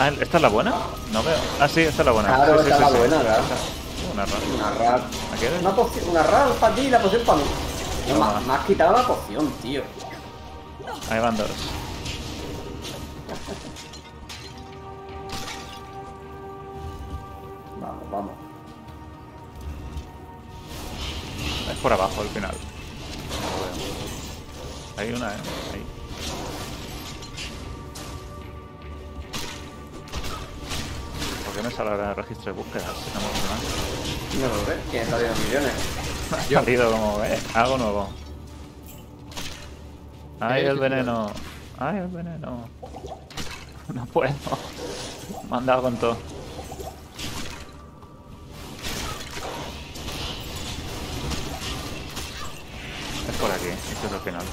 Ah, ¿esta es la buena? No veo. Ah, sí, esta es la buena. Claro, Sí, sí, esta sí, es la sí. buena, claro. Una rara. Una rar. ¿La quieres? Una poción, una rar para ti y la poción para mí. No, me has quitado la poción, tío. Ahí van dos. Vamos, vamos. Es por abajo al final. Hay una, ¿eh? Ahí. ¿Por qué me sale ahora el registro de búsqueda? Si no me No lo sé. ¿Quién está viendo millones? Ha salido como, eh, algo nuevo. ¡Ay, el veneno! ¡Ay, el veneno! No puedo. Me han dado con todo. Es por aquí, esto es el final.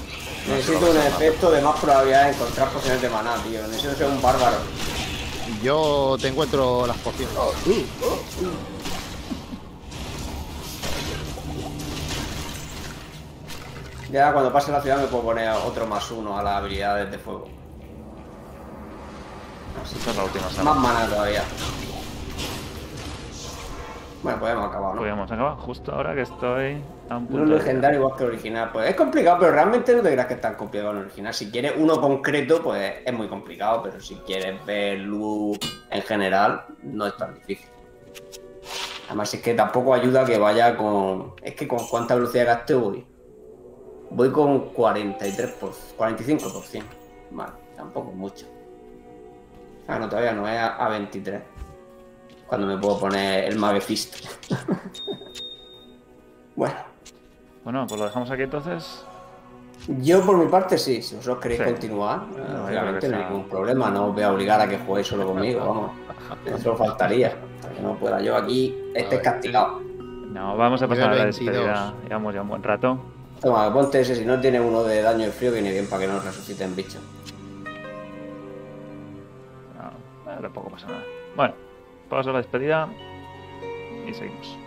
No Necesito que un efecto de más probabilidad de encontrar pociones de maná, tío. Necesito ser un bárbaro. Y yo te encuentro las pociones. Ya cuando pase la ciudad me puedo poner otro más uno a las habilidades de fuego. Así Esta es la última Más mana todavía. Bueno, pues acabado, ¿no? Podríamos acabar justo ahora que estoy a un No punto de- legendario igual que el original. Pues es complicado, pero realmente no te creas que es tan complicado el original. Si quieres uno concreto, pues es muy complicado, pero si quieres ver luz en general, no es tan difícil. Además es que tampoco ayuda que vaya con... Es que con cuánta velocidad de gasto voy. Voy con 43%, 45%. Vale, tampoco mucho. Ah, no, todavía no, es a, a 23. Cuando me puedo poner el Mage Fist. bueno. Bueno, pues lo dejamos aquí entonces. Yo por mi parte sí, si vosotros queréis Sí. continuar, obviamente que no hay ningún problema, no os voy a obligar a que juguéis solo conmigo, vamos. Eso faltaría, hasta que no pueda yo aquí, estés castigado. No, vamos a pasar a la Nivel 22. despedida. Llevamos ya un buen rato. Toma, ponte ese, si no tiene uno de daño de frío, viene bien para que no resuciten bichos. No, tampoco pasa nada. Bueno, paso a la despedida y seguimos.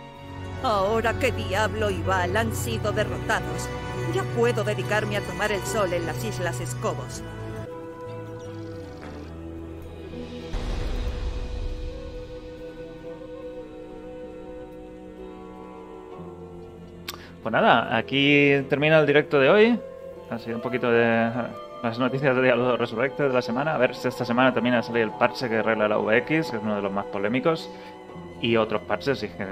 Ahora que Diablo y Val han sido derrotados, ya puedo dedicarme a tomar el sol en las Islas Escobos. Pues nada, aquí termina el directo de hoy. Ha sido un poquito de las noticias de Diablo Resurrected de la semana. A ver si esta semana también ha salido el parche que arregla la VX, que es uno de los más polémicos. Y otros parches, si es que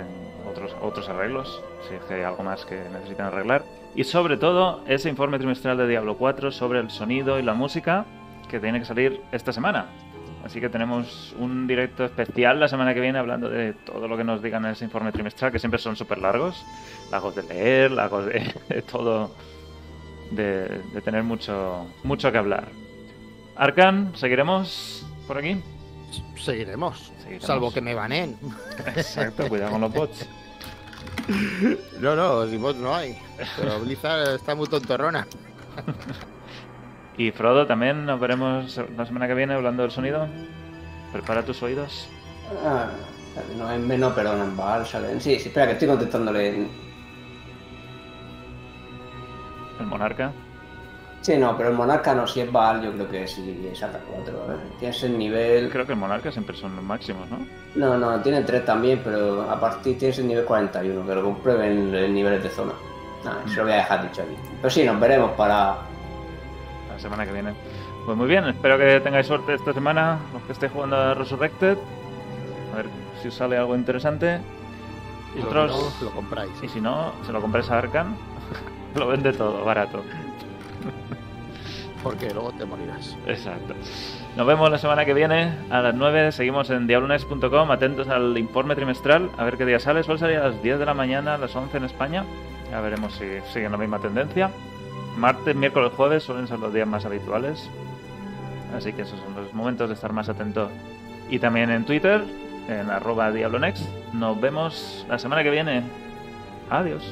otros, otros arreglos, si es que hay algo más que necesitan arreglar. Y sobre todo, ese informe trimestral de Diablo 4 sobre el sonido y la música que tiene que salir esta semana. Así que tenemos un directo especial la semana que viene hablando de todo lo que nos digan en ese informe trimestral, que siempre son súper largos. Lagos de leer, lagos de, de todo, de, de tener mucho, mucho que hablar. Arcan, ¿seguiremos por aquí? Seguiremos. Seguiremos. Salvo que me baneen. Exacto, cuidado con los bots. No, no, si bots no hay. Pero Blizzard está muy tontorrona. Y Frodo, también nos veremos la semana que viene hablando del sonido. Prepara tus oídos. Ah, no es menos, perdón, en Val salen. Sí, sí, espera, que estoy contestándole. El monarca. Sí, no, pero el Monarca no, si es Val, yo creo que sí, es hasta 4. A ver, tienes el nivel. Creo que el monarca siempre son los máximos, ¿no? No, no, tiene 3 también, pero a partir tienes el nivel 41, que lo comprueben en niveles de zona. Ah, eso lo voy a dejar dicho aquí. Pero sí, nos veremos para. la semana que viene. Pues muy bien, espero que tengáis suerte esta semana, los que estéis jugando a Resurrected. A ver si os sale algo interesante. Y otros, no, lo compráis. y si no, se lo compráis a Arcan. lo vende todo, barato. Porque luego te morirás. Exacto. Nos vemos la semana que viene a las 9. Seguimos en diablonex.com. Atentos al informe trimestral. A ver qué día sale. Suele salir a las 10 de la mañana, a las 11 en España. Ya veremos si siguen la misma tendencia. Martes, miércoles, jueves suelen ser los días más habituales. Así que esos son los momentos de estar más atento. Y también en Twitter, en arroba diablonex. Nos vemos la semana que viene. Adiós.